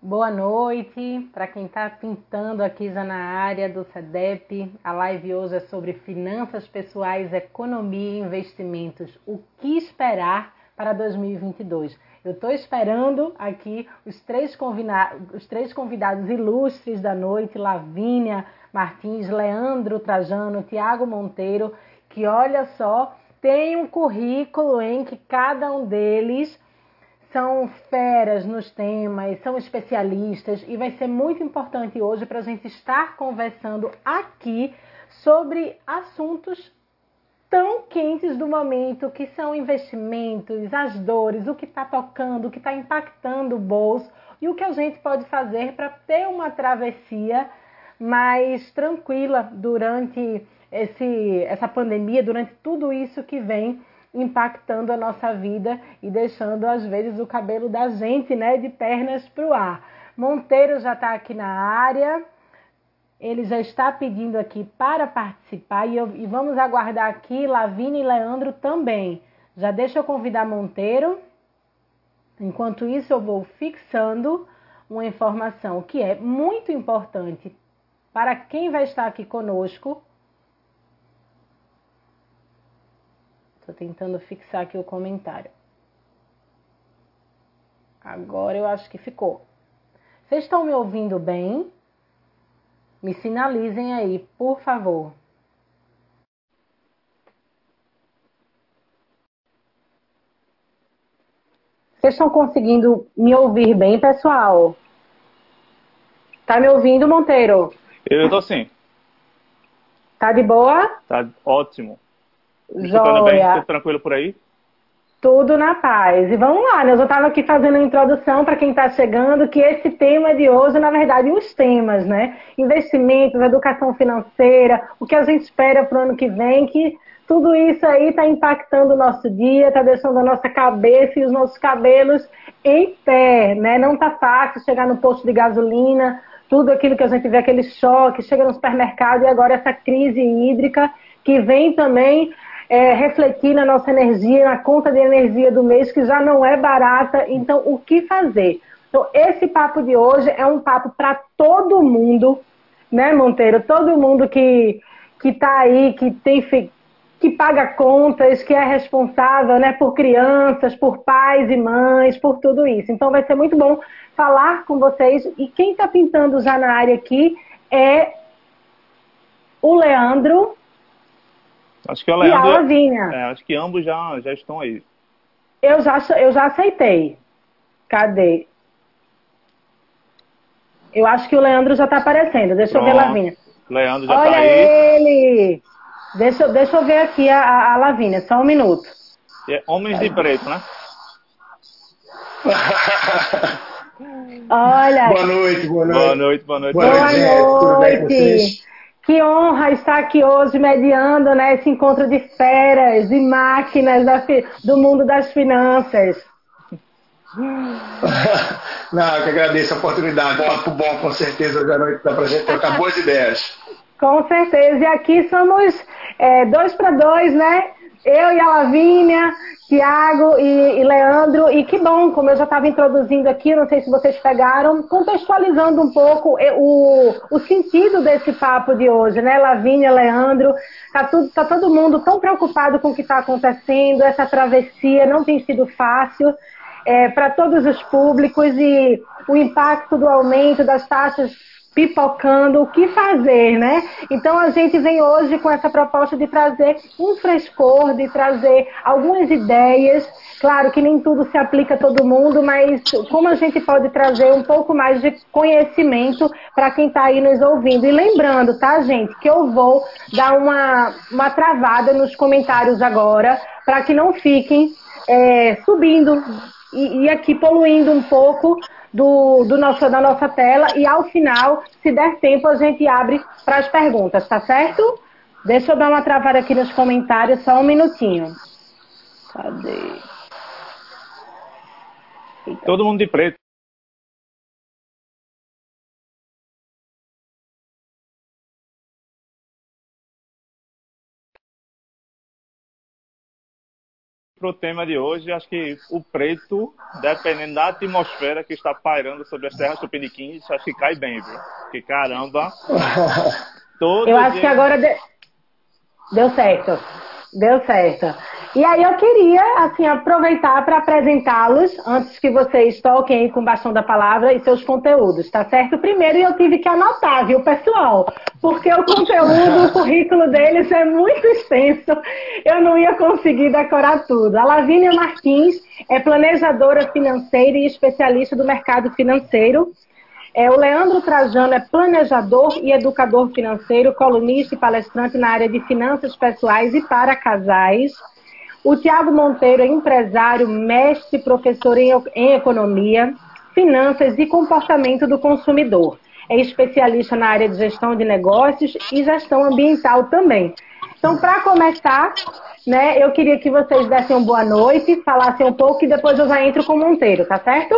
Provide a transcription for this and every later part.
Boa noite para quem está pintando aqui já na área do CEDEP. A live hoje é sobre finanças pessoais, economia e investimentos. O que esperar para 2022? Eu estou esperando aqui os três, os três convidados ilustres da noite: Lavínia Martins, Leandro Trajano, Tiago Monteiro, que olha só, tem um currículo em que cada um deles são feras nos temas, são especialistas e vai ser muito importante hoje para a gente estar conversando aqui sobre assuntos tão quentes do momento, que são investimentos, as dores, o que está tocando, o que está impactando o bolso e o que a gente pode fazer para ter uma travessia mais tranquila durante esse, essa pandemia, durante tudo isso que vem impactando a nossa vida e deixando às vezes o cabelo da gente, né, de pernas para o ar. Monteiro já está aqui na área, ele já está pedindo aqui para participar e, eu, e vamos aguardar aqui Lavina e Leandro também. Já deixa eu convidar Monteiro. Enquanto isso, eu vou fixando uma informação que é muito importante para quem vai estar aqui conosco Estou tentando fixar aqui o comentário. Agora eu acho que ficou. Vocês estão me ouvindo bem? Me sinalizem aí, por favor. Vocês estão conseguindo me ouvir bem, pessoal? Tá me ouvindo, Monteiro? Eu estou sim. Tá de boa? Tá ótimo. Joia. bem? Tudo tranquilo por aí? Tudo na paz. E vamos lá, né? Eu já estava aqui fazendo a introdução para quem está chegando, que esse tema de hoje, na verdade, os temas, né? Investimentos, educação financeira, o que a gente espera para o ano que vem, que tudo isso aí está impactando o nosso dia, está deixando a nossa cabeça e os nossos cabelos em pé, né? Não está fácil chegar no posto de gasolina, tudo aquilo que a gente vê, aquele choque, chega no supermercado e agora essa crise hídrica que vem também é, refletir na nossa energia, na conta de energia do mês, que já não é barata. Então, o que fazer? Então, esse papo de hoje é um papo para todo mundo, né, Monteiro? Todo mundo que que está aí, que tem que paga contas, que é responsável, né, por crianças, por pais e mães, por tudo isso. Então, vai ser muito bom falar com vocês. E quem está pintando já na área aqui é o Leandro Acho que o Leandro, e a Lavinha. É, acho que ambos já, já estão aí. Eu já, eu já aceitei. Cadê? Eu acho que o Leandro já está aparecendo. Deixa Pronto. eu ver a Lavinha. Leandro já Olha tá aí. ele! Deixa, deixa eu ver aqui a, a, a Lavínia, só um minuto. É homens de preto, né? Olha. Boa noite, boa noite. Boa noite, boa noite. Boa noite. Boa noite. Que honra estar aqui hoje mediando né, esse encontro de feras e máquinas da, do mundo das finanças. Não, eu que agradeço a oportunidade. Papo bom, com certeza, hoje à noite dá para a gente trocar boas ideias. Com certeza. E aqui somos é, dois para dois, né? Eu e a Lavínia, Tiago e, e, Leandro, e que bom, como eu já estava introduzindo aqui, não sei se vocês pegaram, contextualizando um pouco o, o sentido desse papo de hoje, né? Lavínia, Leandro, tá, tudo, tá todo mundo tão preocupado com o que está acontecendo, essa travessia não tem sido fácil é, para todos os públicos e o impacto do aumento das taxas pipocando o que fazer, né? Então a gente vem hoje com essa proposta de trazer um frescor, de trazer algumas ideias. Claro que nem tudo se aplica a todo mundo, mas como a gente pode trazer um pouco mais de conhecimento para quem está aí nos ouvindo. E lembrando, tá, gente, que eu vou dar uma, uma travada nos comentários agora, para que não fiquem é, subindo e, e aqui poluindo um pouco do, do nosso, da nossa tela e ao final, se der tempo, a gente abre para as perguntas, tá certo? Deixa eu dar uma travada aqui nos comentários, só um minutinho. Cadê? Eita. Todo mundo de preto. Para o tema de hoje, acho que o preto, dependendo da atmosfera que está pairando sobre as terras tupiniquins, acho que cai bem, viu? Porque caramba. Todo Eu acho dia... que agora de... deu certo. Deu certo. E aí eu queria, assim, aproveitar para apresentá-los, antes que vocês toquem com o bastão da palavra e seus conteúdos, tá certo? Primeiro eu tive que anotar, viu, pessoal? Porque o conteúdo, o currículo deles é muito extenso, eu não ia conseguir decorar tudo. A Lavínia Martins é planejadora financeira e especialista do mercado financeiro. É, o Leandro Trajano é planejador e educador financeiro, colunista e palestrante na área de finanças pessoais e para casais. O Tiago Monteiro é empresário, mestre professor em, em economia, finanças e comportamento do consumidor. É especialista na área de gestão de negócios e gestão ambiental também. Então, para começar, né, eu queria que vocês dessem uma boa noite, falassem um pouco e depois eu já entro com o Monteiro, tá certo?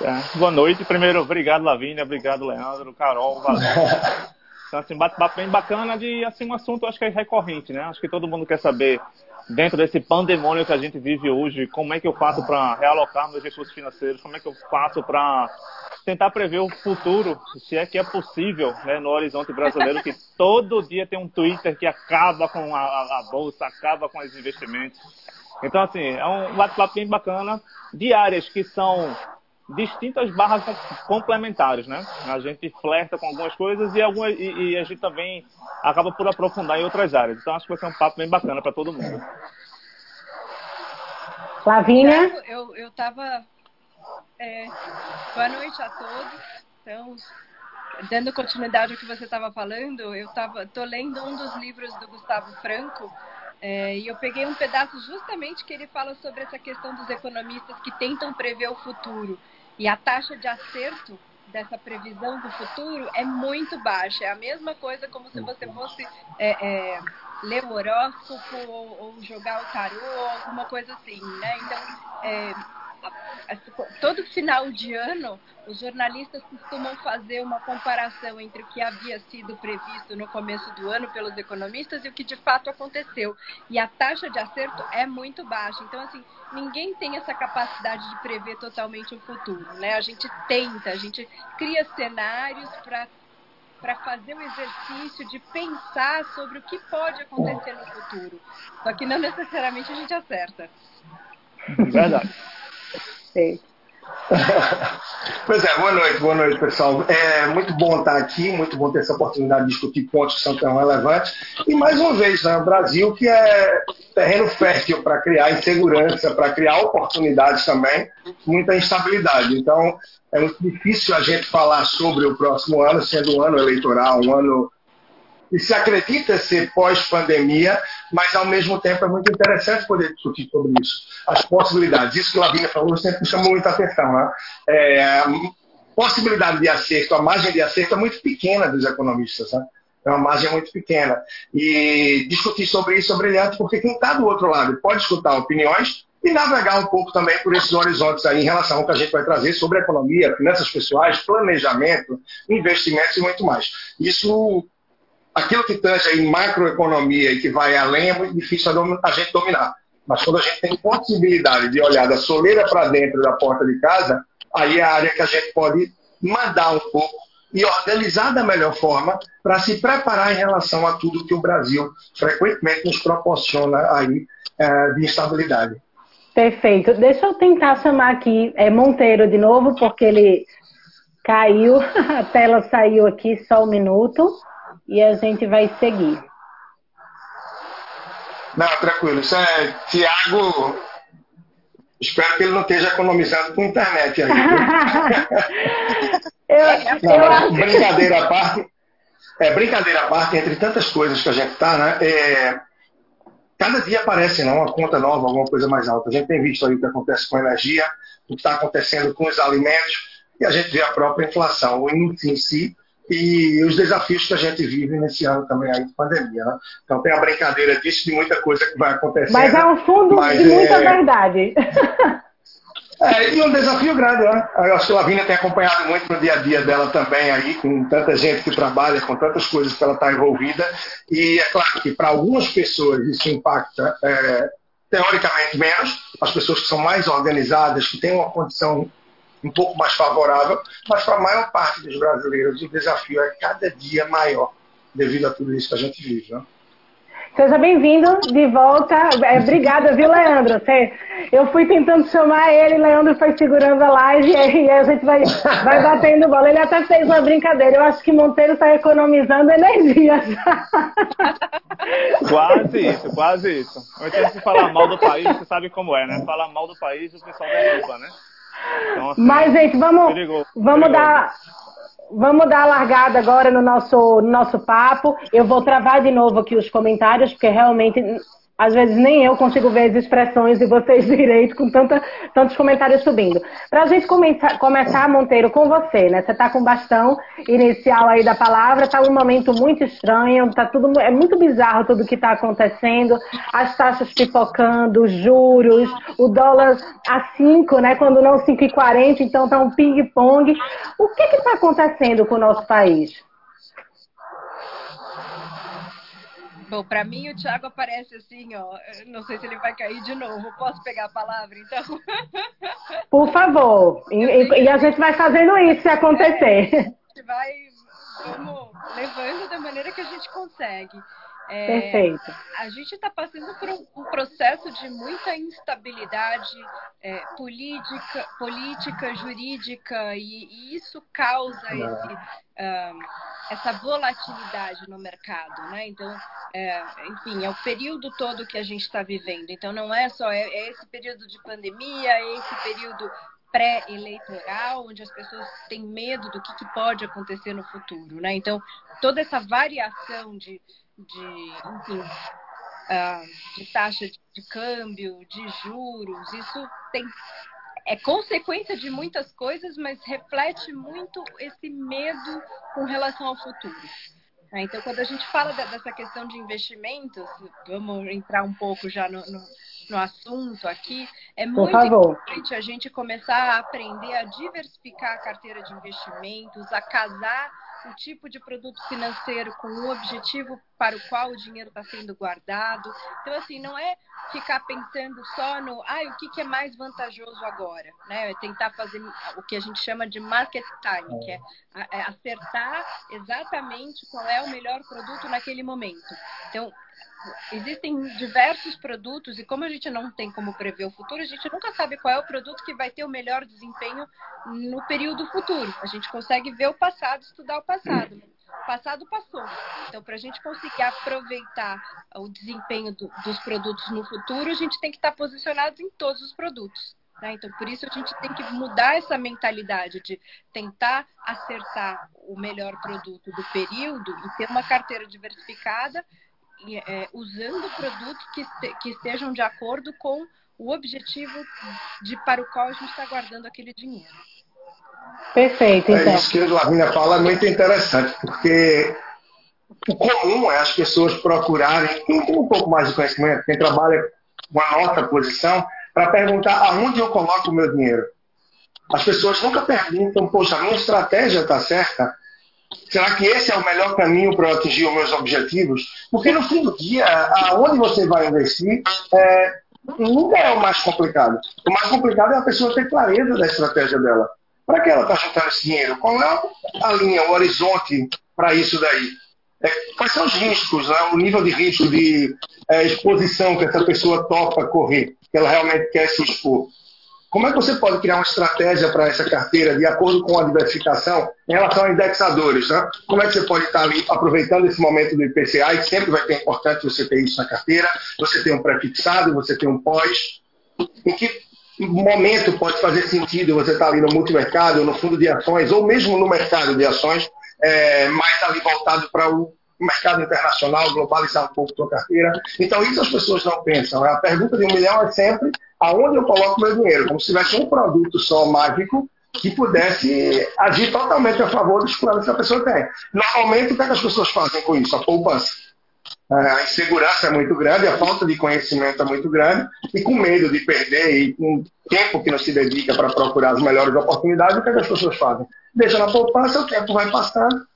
É, boa noite. Primeiro, obrigado, Lavínia, obrigado, Leandro, Carol, valeu. Então, assim, bate-papo bem bacana de, assim, um assunto, acho que é recorrente, né? Acho que todo mundo quer saber, dentro desse pandemônio que a gente vive hoje, como é que eu faço para realocar meus recursos financeiros, como é que eu faço para tentar prever o futuro, se é que é possível, né, no horizonte brasileiro, que todo dia tem um Twitter que acaba com a, a bolsa, acaba com os investimentos. Então, assim, é um bate-papo bem bacana de áreas que são distintas barras complementares, né? A gente flerta com algumas coisas e, algumas, e, e, a gente também acaba por aprofundar em outras áreas. Então acho que vai ser um papo bem bacana para todo mundo. Flavinha? Eu, eu tava. É, boa noite a todos. Então, dando continuidade ao que você estava falando, eu tava, tô lendo um dos livros do Gustavo Franco. É, e eu peguei um pedaço justamente que ele fala sobre essa questão dos economistas que tentam prever o futuro. E a taxa de acerto dessa previsão do futuro é muito baixa. É a mesma coisa como se você fosse é, é, ler o horóscopo ou, ou, jogar o tarô, alguma coisa assim, né? Então, é, todo final de ano, os jornalistas costumam fazer uma comparação entre o que havia sido previsto no começo do ano pelos economistas e o que de fato aconteceu. E a taxa de acerto é muito baixa. Então, assim, ninguém tem essa capacidade de prever totalmente o futuro, né? A gente tenta, a gente cria cenários para para fazer o exercício de pensar sobre o que pode acontecer no futuro. Só que não necessariamente a gente acerta. Verdade. pois é, boa noite, boa noite, pessoal. É muito bom estar aqui, muito bom ter essa oportunidade de discutir pontos que são tão relevantes. E mais uma vez, né, o Brasil, que é terreno fértil para criar insegurança, para criar oportunidades também, muita instabilidade. Então, é muito difícil a gente falar sobre o próximo ano, sendo um ano eleitoral, um ano e se acredita ser pós-pandemia, mas ao mesmo tempo é muito interessante poder discutir sobre isso, as possibilidades. Isso que o Lavínia falou sempre me chamou muita atenção. Né? É, a possibilidade de acerto, a margem de acerto é muito pequena dos economistas. Né? É uma margem muito pequena. E discutir sobre isso é brilhante, porque quem está do outro lado pode escutar opiniões e navegar um pouco também por esses horizontes aí em relação ao que a gente vai trazer sobre economia, finanças pessoais, planejamento, investimentos e muito mais. Isso aquilo que tange em macroeconomia e que vai além é muito difícil a gente dominar. Mas quando a gente tem possibilidade de olhar da soleira para dentro da porta de casa, aí é a área que a gente pode mandar um pouco e organizar da melhor forma para se preparar em relação a tudo que o Brasil frequentemente nos proporciona aí é, de instabilidade. Perfeito. Deixa eu tentar chamar aqui é, Monteiro de novo, porque ele caiu, a tela saiu aqui, só um minuto e a gente vai seguir. Não, tranquilo. Isso é Tiago. Espero que ele não esteja economizando com internet aí. eu, não, eu... Brincadeira à parte. É, brincadeira à parte, entre tantas coisas que a gente está, né? É, cada dia aparece não, uma conta nova, alguma coisa mais alta. A gente tem visto aí o que acontece com a energia, o que está acontecendo com os alimentos, e a gente vê a própria inflação. O índice em si e os desafios que a gente vive nesse ano também aí de pandemia. Né? Então tem a brincadeira disso, de muita coisa que vai acontecer. Mas é um fundo de muita é... verdade. É, e um desafio grande, né? Eu acho que a Lavínia tem acompanhado muito no dia a dia dela também aí, com tanta gente que trabalha, com tantas coisas que ela está envolvida. E é claro que para algumas pessoas isso impacta é, teoricamente menos, as pessoas que são mais organizadas, que têm uma condição um pouco mais favorável, mas para a maior parte dos brasileiros o desafio é cada dia maior devido a tudo isso que a gente vive. Né? Seja bem-vindo de volta. É, obrigada, viu, Leandro? Eu fui tentando chamar ele, Leandro foi segurando a live e a gente vai, vai batendo bola. Ele até fez uma brincadeira. Eu acho que Monteiro está economizando energia. Quase isso, quase isso. Antes de falar mal do país, você sabe como é, né? Falar mal do país, o pessoal derruba, né? Então, assim, Mas, gente, vamos, perigoso, vamos perigoso. dar Vamos dar a largada agora no nosso, no nosso papo. Eu vou travar de novo aqui os comentários, porque realmente às vezes nem eu consigo ver as expressões de vocês direito com tanta, tantos comentários subindo. Para a gente começar, começar, Monteiro, com você, né? Você está com o bastão inicial aí da palavra, está um momento muito estranho, tá tudo, é muito bizarro tudo que está acontecendo, as taxas pipocando, os juros, o dólar a 5, né? Quando não 5,40, então está um ping-pong. O que está acontecendo com o nosso país? Bom, para mim o Thiago aparece assim, ó. Não sei se ele vai cair de novo. Posso pegar a palavra, então? Por favor. E, e a gente vai fazendo isso se acontecer. É, a gente vai, vamos levando da maneira que a gente consegue. É, Perfeito. A gente está passando por um, um, processo de muita instabilidade é, política, política, jurídica, e, e isso causa esse, uh, essa volatilidade no mercado. Né? Então, é, enfim, é o período todo que a gente está vivendo. Então, não é só é, é esse período de pandemia, é esse período pré-eleitoral, onde as pessoas têm medo do que, que, pode acontecer no futuro, né? Então, toda essa variação de, de enfim, uh, de taxa de, de câmbio, de juros, isso tem é consequência de muitas coisas, mas reflete muito esse medo com relação ao futuro. Né? Então, quando a gente fala dessa questão de investimentos, vamos entrar um pouco já no, no, no assunto aqui, é muito importante a gente começar a aprender a diversificar a carteira de investimentos, a casar o tipo de produto financeiro com o objetivo para o qual o dinheiro está sendo guardado. Então, assim, não é ficar pensando só no, ah, o que, que é mais vantajoso agora, né? É tentar fazer o que a gente chama de market time, que é, é acertar exatamente qual é o melhor produto naquele momento. Então, existem diversos produtos e como a gente não tem como prever o futuro, gente nunca sabe qual é o produto que vai ter o melhor desempenho no período futuro. A gente consegue ver o passado, estudar o passado. O passado passou. Então, para a gente conseguir aproveitar o desempenho do, dos produtos no futuro, a gente tem que estar posicionado em todos os produtos. Né? Então, por isso a gente tem que mudar essa mentalidade de tentar acertar o melhor produto do período e ter uma carteira diversificada é, usando produtos que, que estejam de acordo com o objetivo de, para o qual a gente está guardando aquele dinheiro. Perfeito, então. É isso que a Lavínia fala é muito interessante, porque o comum é as pessoas procurarem, quem tem um pouco mais de conhecimento, quem trabalha com uma alta posição, para perguntar aonde eu coloco o meu dinheiro. As pessoas nunca perguntam, poxa, a minha estratégia está certa? Será que esse é o melhor caminho para atingir os meus objetivos? Porque no fim do dia, aonde você vai investir é, nunca é o mais complicado. O mais complicado é a pessoa ter clareza da estratégia dela. Para que ela está juntando esse dinheiro? Qual é a linha, o horizonte para isso daí? É, quais são os riscos, né? o nível de risco de é, exposição que essa pessoa topa correr, que ela realmente quer se expor? Como é que você pode criar uma estratégia para essa carteira de acordo com a diversificação em relação a indexadores? Né? Como é que você pode estar ali aproveitando esse momento do IPCA, e sempre vai ter importante você ter isso na carteira, você tem um pré-fixado, você tem um pós. Em que momento pode fazer sentido você estar ali no multimercado, no fundo de ações, ou mesmo no mercado de ações, é, mais ali voltado para o mercado internacional, globalizar um pouco sua carteira. Então, isso as pessoas não pensam. A pergunta de um milhão é sempre aonde eu coloco meu dinheiro, como se tivesse um produto só mágico que pudesse agir totalmente a favor dos planos que a pessoa tem. Normalmente, o que, é que as pessoas fazem com isso? A poupança. a insegurança é muito grande, a falta de conhecimento é muito grande, e com medo de perder e com tempo que não se dedica para procurar as melhores oportunidades, o que, é que as pessoas fazem? Deixa na poupança, o tempo vai passando,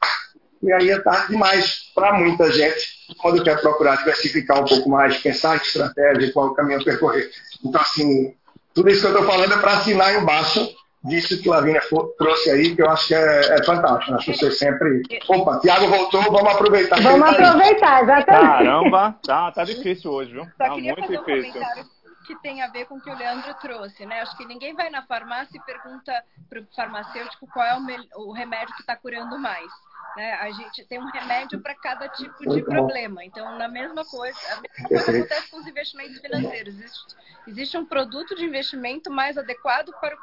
e aí é tarde demais para muita gente quando quer procurar diversificar um pouco mais, pensar em estratégia, qual o caminho a percorrer. Então, assim, tudo isso que eu estou falando é para assinar embaixo disso que Lavínia trouxe aí, que eu acho que é, é fantástico. As pessoas sempre. Opa, Tiago voltou, vamos aproveitar. Vamos aproveitar, exatamente. Caramba, tá, tá difícil hoje, viu? Só tá queria muito fazer um difícil. comentário que tem a ver com o que o Leandro trouxe, né? Acho que ninguém vai na farmácia e pergunta para o farmacêutico qual é o, o remédio que está curando mais. Né? A gente tem um remédio para cada tipo de problema. Então, na mesma coisa, a mesma coisa acontece com os investimentos financeiros. Existe, existe um produto de investimento mais adequado para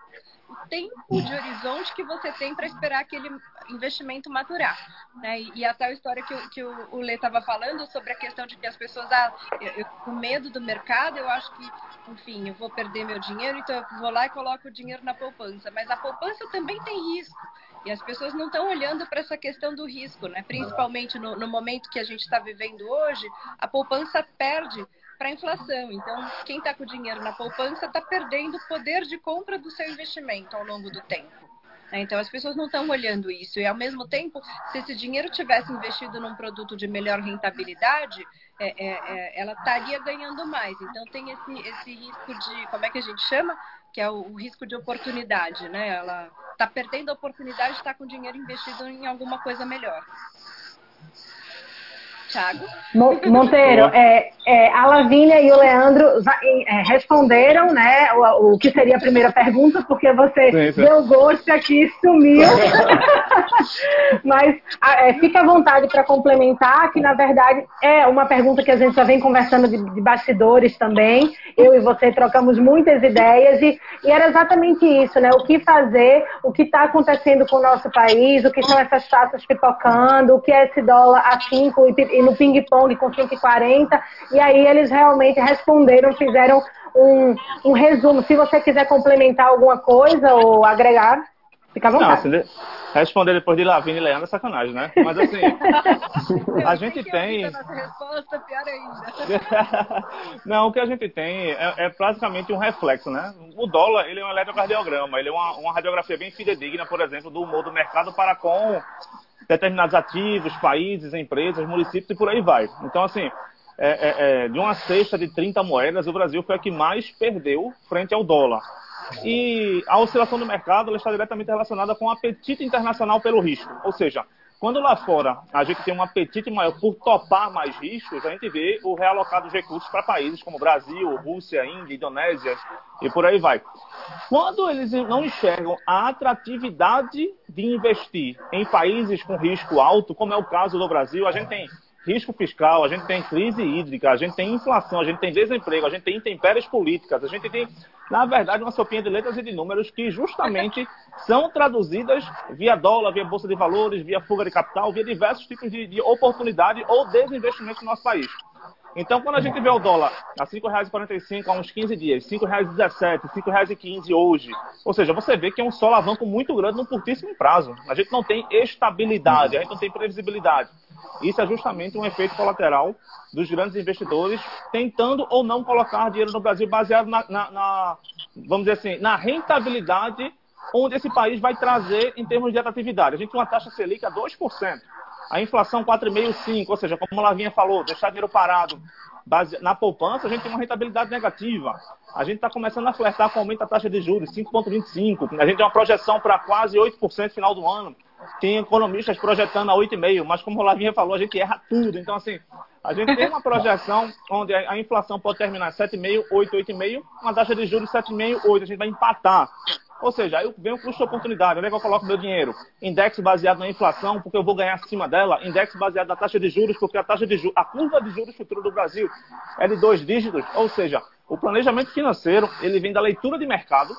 o tempo de horizonte que você tem para esperar aquele investimento maturar. Né? E, e, até a história que, o, que o, o Lê estava falando sobre a questão de que as pessoas, ah, eu, eu, com medo do mercado, eu acho que, enfim, eu vou perder meu dinheiro, então eu vou lá e coloco o dinheiro na poupança. Mas a poupança também tem risco. E as pessoas não estão olhando para essa questão do risco, né? principalmente no, no momento que a gente está vivendo hoje, a poupança perde para a inflação. Então, quem está com dinheiro na poupança está perdendo o poder de compra do seu investimento ao longo do tempo. Né? Então, as pessoas não estão olhando isso. E, ao mesmo tempo, se esse dinheiro tivesse investido num produto de melhor rentabilidade, é, é, é, ela estaria ganhando mais. Então, tem esse, esse risco de, como é que a gente chama? Que é o, o risco de oportunidade, né? Ela está perdendo a oportunidade de estar com dinheiro investido em alguma coisa melhor. Thiago. Monteiro, é, é, a Lavínia e o Leandro é, responderam né, o, o, que seria a primeira pergunta, porque você sim, sim. deu gosto aqui e sumiu. Mas é, fica à vontade para complementar, que na verdade é uma pergunta que a gente já vem conversando de, de bastidores também. Eu e você trocamos muitas ideias e, e era exatamente isso, né? O que fazer, o que está acontecendo com o nosso país, o que são essas taxas pipocando, o que é esse dólar a 5 e e no ping-pong com 5,40. E aí eles realmente responderam, fizeram um, um resumo. Se você quiser complementar alguma coisa ou agregar, fica à vontade. Não, responder depois de Lavínia e Leandro é sacanagem, né? Mas assim, a gente tem. Resposta, pior ainda. Não, o que a gente tem é, é, basicamente um reflexo, né? O dólar ele é um eletrocardiograma, ele é uma, uma radiografia bem fidedigna, por exemplo, do humor do mercado para com determinados ativos, países, empresas, municípios e por aí vai. Então, assim, é, é, é, de uma cesta de 30 moedas, o Brasil foi a que mais perdeu frente ao dólar. E a oscilação do mercado está diretamente relacionada com o apetite internacional pelo risco. Ou seja, quando lá fora a gente tem um apetite maior por topar mais riscos, a gente vê o realocado de recursos para países como Brasil, Rússia, Índia, Indonésia e por aí vai. Quando eles não enxergam a atratividade de investir em países com risco alto, como é o caso do Brasil, a gente tem risco fiscal, a gente tem crise hídrica, a gente tem inflação, a gente tem desemprego, a gente tem intempéries políticas, a gente tem, na verdade, uma sopinha de letras e de números que justamente são traduzidas via dólar, via bolsa de valores, via fuga de capital, via diversos tipos de, de oportunidade ou desinvestimento no nosso país. Então, quando a gente vê o dólar a R$ 5,45 há uns 15 dias, R$ 5,17, R$ 5,15 hoje, ou seja, você vê que é um solavanco muito grande num curtíssimo prazo. A gente não tem estabilidade, a gente não tem previsibilidade. Isso é justamente um efeito colateral dos grandes investidores tentando ou não colocar dinheiro no Brasil baseado na, na, na vamos dizer assim, na rentabilidade onde esse país vai trazer em termos de atratividade. A gente tem uma taxa Selic a 2%. A inflação 4,5, 5, ou seja, como Lavinha falou, deixar dinheiro parado base... na poupança, a gente tem uma rentabilidade negativa. A gente está começando a flertar com o aumento da taxa de juros, 5,25. A gente tem uma projeção para quase 8% no final do ano. Tem economistas projetando a 8,5%, mas como o Lavinha falou, a gente erra tudo. Então, assim, a gente tem uma projeção onde a inflação pode terminar 7,5%, 8%, 8,5%, uma taxa de juros 7,5%, 8%. A gente vai empatar. Ou seja, aí vem o custo de oportunidade. Onde é que eu coloco meu dinheiro? Index baseado na inflação, porque eu vou ganhar acima dela. Index baseado na taxa de juros, porque a taxa de juros, a curva de juros futuro do Brasil é de dois dígitos. Ou seja, o planejamento financeiro, ele vem da leitura de mercado,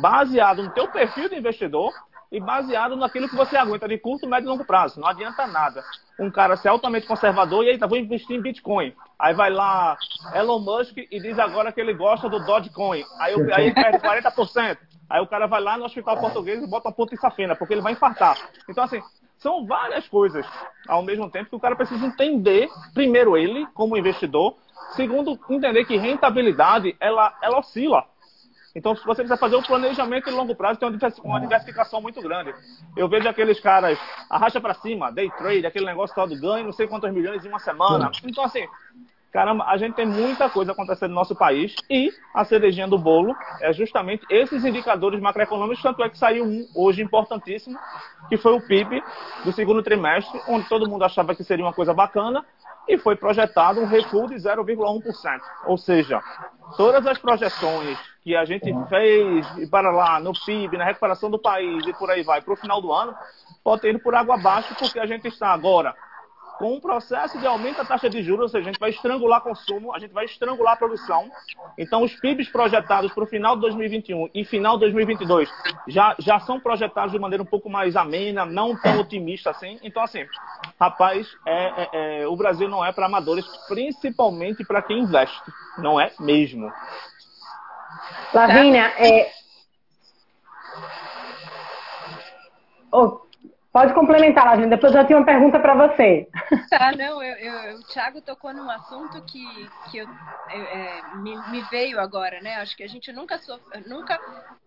baseado no teu perfil de investidor e baseado naquilo que você aguenta de curto, médio e longo prazo. Não adianta nada. Um cara ser altamente conservador e aí tá, vou investir em Bitcoin. Aí vai lá Elon Musk e diz agora que ele gosta do Dogecoin. Aí, aí ele perde 40%. Aí o cara vai lá no hospital português e bota uma ponta em safena, porque ele vai infartar. Então, assim, são várias coisas ao mesmo tempo que o cara precisa entender, primeiro ele, como investidor, segundo, entender que rentabilidade, ela, ela oscila. Então, se você quiser fazer um planejamento de longo prazo, tem uma diversificação muito grande. Eu vejo aqueles caras, arracha para cima, day trade, aquele negócio todo ganho, não sei quantos milhões em uma semana. Então, assim, caramba, a gente tem muita coisa acontecendo no nosso país e a cerejinha do bolo é justamente esses indicadores macroeconômicos, tanto é que saiu um hoje importantíssimo, que foi o PIB do segundo trimestre, onde todo mundo achava que seria uma coisa bacana e foi projetado um recuo de 0,1%. Ou seja, todas as projeções que a gente fez para lá no PIB, na recuperação do país e por aí vai, para o final do ano, pode ido por água abaixo, porque a gente está agora com um processo de aumento da taxa de juros, ou seja, a gente vai estrangular consumo, a gente vai estrangular a produção. Então, os PIBs projetados para o final de 2021 e final de 2022 já, já são projetados de maneira um pouco mais amena, não tão otimista assim. Então, assim, rapaz, é, é, é, o Brasil não é para amadores, principalmente para quem investe. Não é mesmo. Lavínia, é... Oh, Pode complementar, Lavina. Depois eu tenho uma pergunta para você. Tá, não, eu, eu, o Thiago tocou num assunto que, que eu, é, me, me, veio agora, né? Acho que a gente nunca, nunca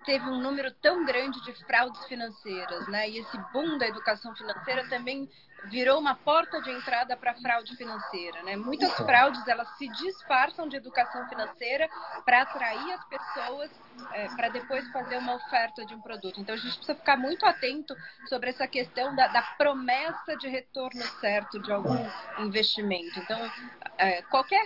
teve um número tão grande de fraudes financeiras, né? E esse boom da educação financeira também virou uma porta de entrada para fraude financeira, né? Muitas fraudes elas se disfarçam de educação financeira para atrair as pessoas é, para depois fazer uma oferta de um produto. Então a gente precisa ficar muito atento sobre essa questão da, da promessa de retorno certo de algum investimento. Então é, qualquer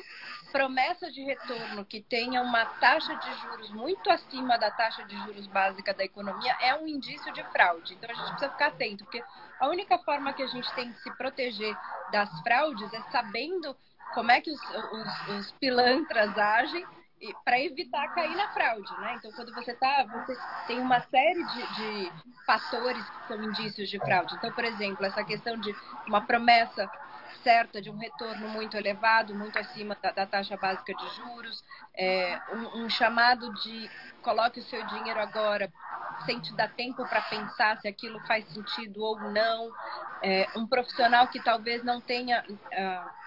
promessa de retorno que tenha uma taxa de juros muito acima da taxa de juros básica da economia é um indício de fraude. Então a gente precisa ficar atento, porque a única forma que a gente tem de se proteger das fraudes é sabendo como é que os, os, os pilantras agem para evitar cair na fraude, né? Então, quando você tá, você tem uma série de, de, fatores que são indícios de fraude. Então, por exemplo, essa questão de uma promessa certa de um retorno muito elevado, muito acima da, da taxa básica de juros, é, um, um, chamado de coloque o seu dinheiro agora, sem te dar tempo para pensar se aquilo faz sentido ou não, é, um profissional que talvez não tenha uh,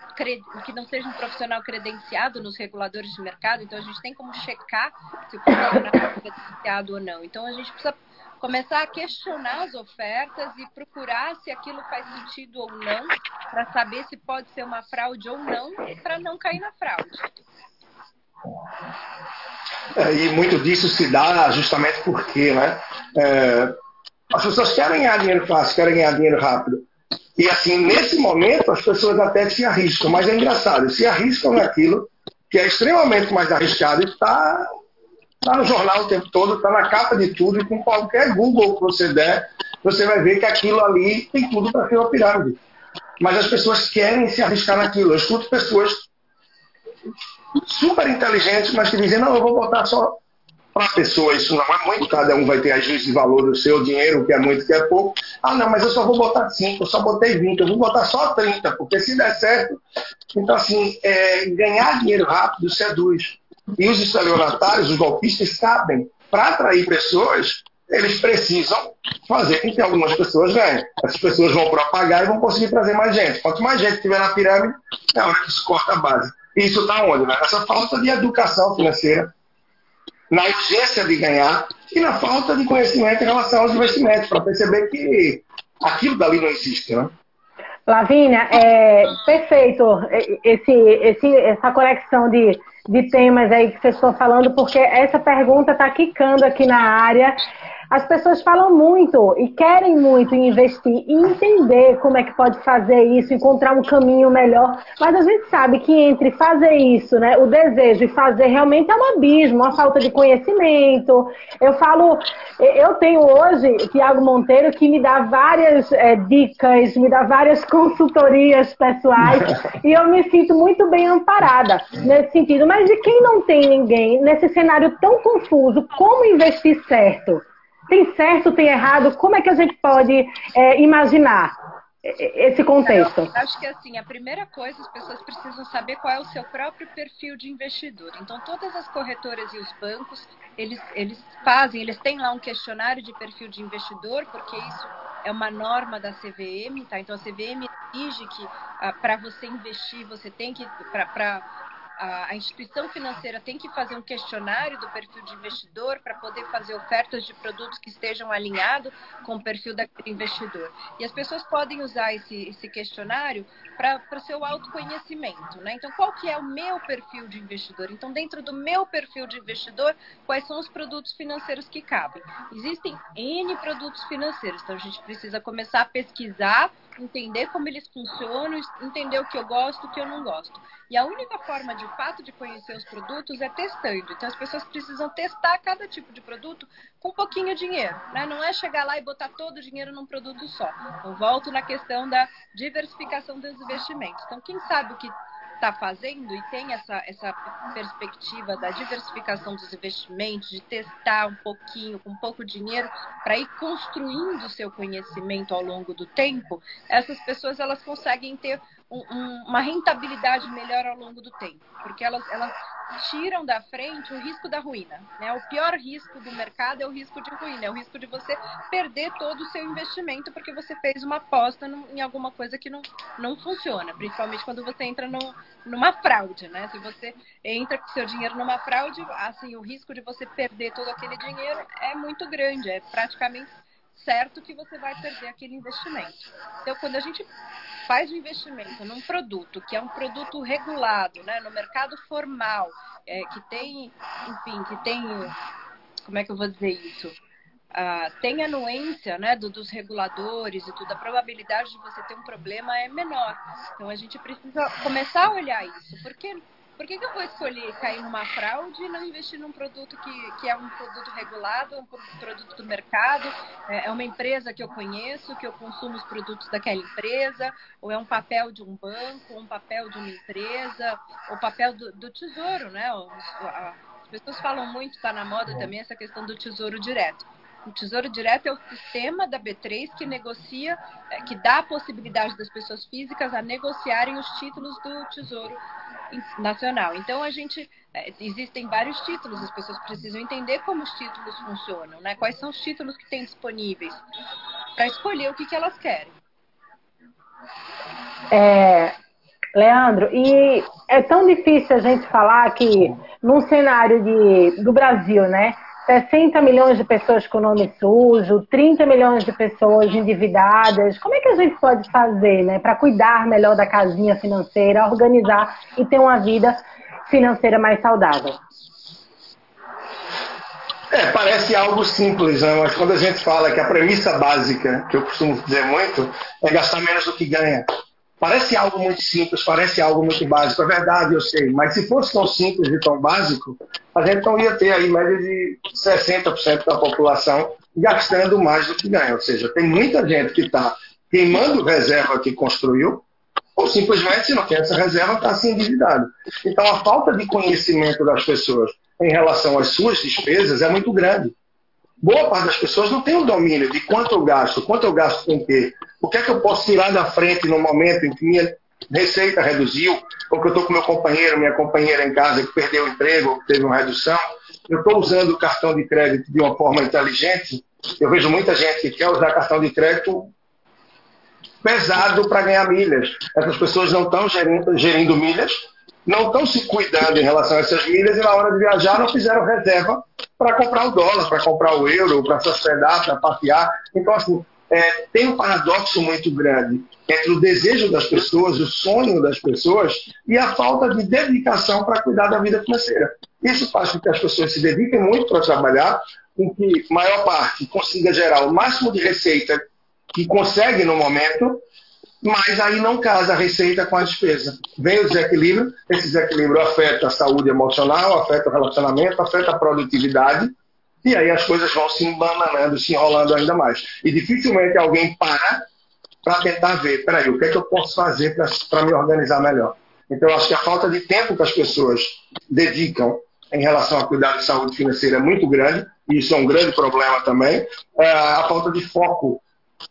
que não seja um profissional credenciado nos reguladores de mercado, então a gente tem como checar se o profissional é credenciado ou não. Então a gente precisa começar a questionar as ofertas e procurar se aquilo faz sentido ou não, para saber se pode ser uma fraude ou não, para não cair na fraude. É, e muito disso se dá justamente porque né, é, as pessoas querem ganhar dinheiro fácil, querem ganhar dinheiro rápido. E assim, nesse momento, as pessoas até se arriscam, mas é engraçado, se arriscam naquilo que é extremamente mais arriscado e está Está no jornal o tempo todo, está na capa de tudo, e com qualquer Google que você der, você vai ver que aquilo ali tem tudo para ser uma pirâmide. Mas as pessoas querem se arriscar naquilo. Eu escuto pessoas super inteligentes, mas que dizem, não, eu vou botar só para a pessoa, isso não é muito, cada um vai ter as juízes de valor do seu dinheiro, que é muito, que é pouco. Ah, não, mas eu só vou botar 5, eu só botei 20, eu vou botar só 30, porque se der certo. Então, assim, é, ganhar dinheiro rápido seduz. E os estelionatários, os golpistas, sabem, para atrair pessoas, eles precisam fazer com que algumas pessoas ganhem. Essas pessoas vão propagar e vão conseguir trazer mais gente. Quanto mais gente tiver na pirâmide, é hora que se corta a base. E isso está onde? Né? Nessa falta de educação financeira, na urgência de ganhar e na falta de conhecimento em relação aos investimentos, para perceber que aquilo dali não existe. Né? Lavínia, é perfeito esse, esse, essa conexão de de temas aí que vocês estão falando, porque essa pergunta está quicando aqui na área as pessoas falam muito e querem muito investir e entender como é que pode fazer isso, encontrar um caminho melhor, mas a gente sabe que entre fazer isso, né, o desejo e fazer realmente é um abismo, uma falta de conhecimento. Eu falo, eu tenho hoje Tiago Monteiro que me dá várias é, dicas, me dá várias consultorias pessoais e eu me sinto muito bem amparada nesse sentido. Mas de quem não tem ninguém nesse cenário tão confuso, como investir certo? Tem certo, tem errado? Como é que a gente pode é, imaginar esse contexto? Eu acho que assim, a primeira coisa, as pessoas precisam saber qual é o seu próprio perfil de investidor. Então, todas as corretoras e os bancos, eles, eles fazem, eles têm lá um questionário de perfil de investidor, porque isso é uma norma da CVM, tá? Então a CVM exige que ah, para você investir você tem que para a, a, instituição financeira tem que fazer um questionário do perfil de investidor para poder fazer ofertas de produtos que estejam alinhados com o perfil daquele investidor. E as pessoas podem usar esse, esse questionário para o seu autoconhecimento. Né? Então, qual que é o meu perfil de investidor? Então, dentro do meu perfil de investidor, quais são os produtos financeiros que cabem? Existem N produtos financeiros, então a gente precisa começar a pesquisar entender como eles funcionam, entender o que eu gosto, o que eu não gosto. E a única forma, de fato, de conhecer os produtos é testando. Então, as pessoas precisam testar cada tipo de produto com pouquinho dinheiro. Né? Não é chegar lá e botar todo o dinheiro num produto só. Eu volto na questão da diversificação dos investimentos. Então, quem sabe o que está fazendo e tem essa, essa perspectiva da diversificação dos investimentos, de testar um pouquinho, com pouco dinheiro, para ir construindo o seu conhecimento ao longo do tempo, essas pessoas elas conseguem ter um, um, uma rentabilidade melhor ao longo do tempo, porque elas, elas tiram da frente o risco da ruína. Né? O pior risco do mercado é o risco de ruína, é o risco de você perder todo o seu investimento porque você fez uma aposta em alguma coisa que não, não funciona, principalmente quando você entra no, numa fraude. Né? Se você entra com seu dinheiro numa fraude, assim, o risco de você perder todo aquele dinheiro é muito grande, é praticamente certo que você vai perder aquele investimento. Então, quando a gente faz o um investimento num produto que é um produto regulado, né, no mercado formal, é, que tem, enfim, que tem, como é que eu vou dizer isso? Uh, tem anuência né, do, dos reguladores e tudo, a probabilidade de você ter um problema é menor. Então a gente precisa começar a olhar isso, porque por que, que, eu vou escolher cair numa fraude e não investir num produto que, que é um produto regulado, um produto do mercado, é, é uma empresa que eu conheço, que eu consumo os produtos daquela empresa, ou é um papel de um banco, um papel de uma empresa, ou papel do, do tesouro, né? As pessoas falam muito, está na moda também essa questão do tesouro direto. O Tesouro Direto é o sistema da B3 que negocia, é, que dá a possibilidade das pessoas físicas a negociarem os títulos do Tesouro nacional. Então a gente é, existem vários títulos, as pessoas precisam entender como os títulos funcionam, né? Quais são os títulos que têm disponíveis para escolher o que, que elas querem. É, Leandro, e é tão difícil a gente falar que num cenário de, do Brasil, né? 60 milhões de pessoas com nome sujo, 30 milhões de pessoas endividadas. Como é que a gente pode fazer né, para cuidar melhor da casinha financeira, organizar e ter uma vida financeira mais saudável? É, parece algo simples, né? mas quando a gente fala que a premissa básica, que eu costumo dizer muito, é gastar menos do que ganha. Parece algo muito simples, parece algo muito básico. É verdade, eu sei. Mas se fosse tão simples e tão básico, a gente não ia ter aí média de 60% da população gastando mais do que ganha. Ou seja, tem muita gente que está queimando reserva que construiu, ou simplesmente, se não tem essa reserva, está se endividado. Então, a falta de conhecimento das pessoas em relação às suas despesas é muito grande. Boa parte das pessoas não tem o domínio de quanto eu gasto, quanto eu gasto com o quê, o que é que eu posso tirar da frente no momento em que minha receita reduziu, ou que eu estou com meu companheiro, minha companheira em casa que perdeu o emprego, ou que teve uma redução. Eu estou usando o cartão de crédito de uma forma inteligente. Eu vejo muita gente que quer usar cartão de crédito pesado para ganhar milhas. Essas pessoas não estão gerindo, gerindo milhas, não estão se cuidando em relação a essas milhas e na hora de viajar não fizeram reserva para comprar o dólar, para comprar o euro, para se hospedar, para passear. Então, assim, é, tem um paradoxo muito grande entre o desejo das pessoas, o sonho das pessoas e a falta de dedicação para cuidar da vida financeira. Isso faz com que as pessoas se dediquem muito para trabalhar, com que maior parte consiga gerar o máximo de receita que consegue no momento, mas aí não casa a receita com a despesa. Vem o desequilíbrio, esse desequilíbrio afeta a saúde emocional, afeta o relacionamento, afeta a produtividade e aí as coisas vão se embananando, se enrolando ainda mais. E dificilmente alguém para para tentar ver, peraí, o que é que eu posso fazer para me organizar melhor? Então, eu acho que a falta de tempo que as pessoas dedicam em relação a cuidar de saúde financeira é muito grande, e isso é um grande problema também. É a falta de foco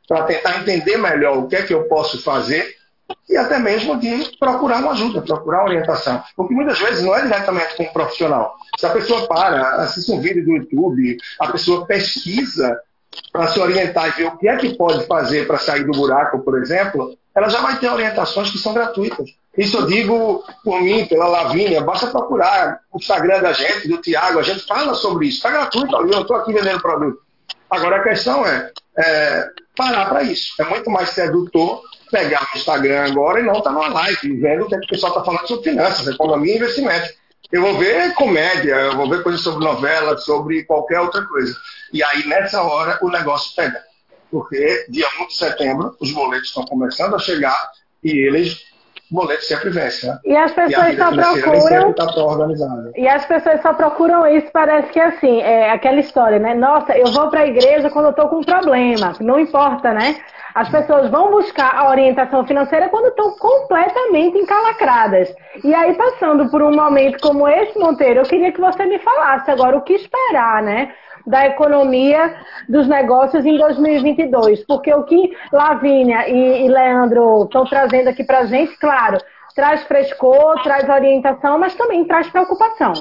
para tentar entender melhor o que é que eu posso fazer e até mesmo de procurar uma ajuda, procurar uma orientação. Porque muitas vezes não é diretamente com um profissional. Se a pessoa para, assiste um vídeo do YouTube, a pessoa pesquisa para se orientar e ver o que é que pode fazer para sair do buraco, por exemplo, ela já vai ter orientações que são gratuitas. Isso eu digo por mim, pela Lavínia, basta procurar o Instagram da gente, do Tiago, a gente fala sobre isso. Está gratuito ali, eu estou aqui vendendo produto. Agora a questão é, é parar para isso. É muito mais sedutor pegar o Instagram agora e não estar tá numa live, vendo o que, é o pessoal está falando sobre finanças, economia e investimento. Eu vou ver comédia, eu vou ver coisas sobre novela, sobre qualquer outra coisa. E aí, nessa hora, o negócio pega. Porque dia 1 de setembro, os boletos estão começando a chegar e eles boleto sempre vence, né? E as pessoas e só procuram. Tá e as pessoas só procuram isso, parece que é assim, é aquela história, né? Nossa, eu vou para a igreja quando eu estou com um problema. Não importa, né? As pessoas vão buscar a orientação financeira quando estão completamente encalacradas. E aí, passando por um momento como esse, Monteiro, eu queria que você me falasse agora o que esperar, né? Da economia dos negócios em 2022. Porque o que Lavínia e, e Leandro estão trazendo aqui para a gente, claro, traz frescor, traz orientação, mas também traz preocupação.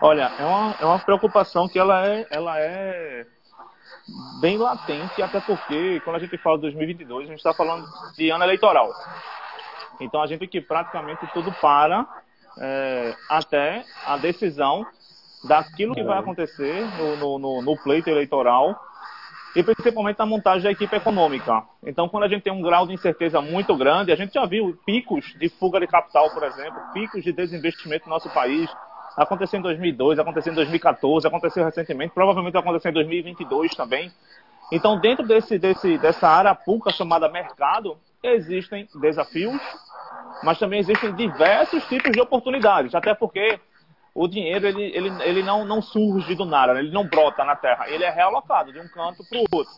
Olha, é uma, é uma preocupação que ela é, ela é bem latente, até porque quando a gente fala de 2022, a gente está falando de ano eleitoral. Então a gente que praticamente tudo para é, até a decisão daquilo que vai acontecer no, no, no, pleito eleitoral e principalmente na montagem da equipe econômica. Então, quando a gente tem um grau de incerteza muito grande, a gente já viu picos de fuga de capital, por exemplo, picos de desinvestimento no nosso país, Aconteceu em 2002, aconteceu em 2014, aconteceu recentemente, provavelmente vai acontecer em 2022 também. Então, dentro desse, desse, dessa arapuca chamada mercado, existem desafios, mas também existem diversos tipos de oportunidades, até porque o dinheiro ele, ele, ele não, não surge do nada, ele não brota na terra, ele é realocado de um canto para o outro.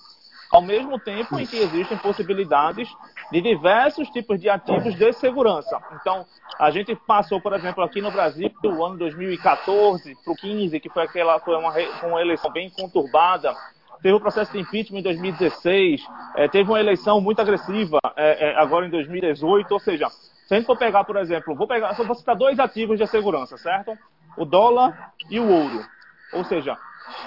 Ao mesmo tempo em que existem possibilidades de diversos tipos de ativos de segurança. Então, a gente passou, por exemplo, aqui no Brasil, do ano 2014 para o 15, que foi aquela foi uma, uma eleição bem conturbada, teve o processo de impeachment em 2016, é, teve uma eleição muito agressiva é, é, agora em 2018, ou seja, se a gente for pegar, por exemplo, vou pegar, só vou citar dois ativos de segurança, certo? O dólar e o ouro. Ou seja,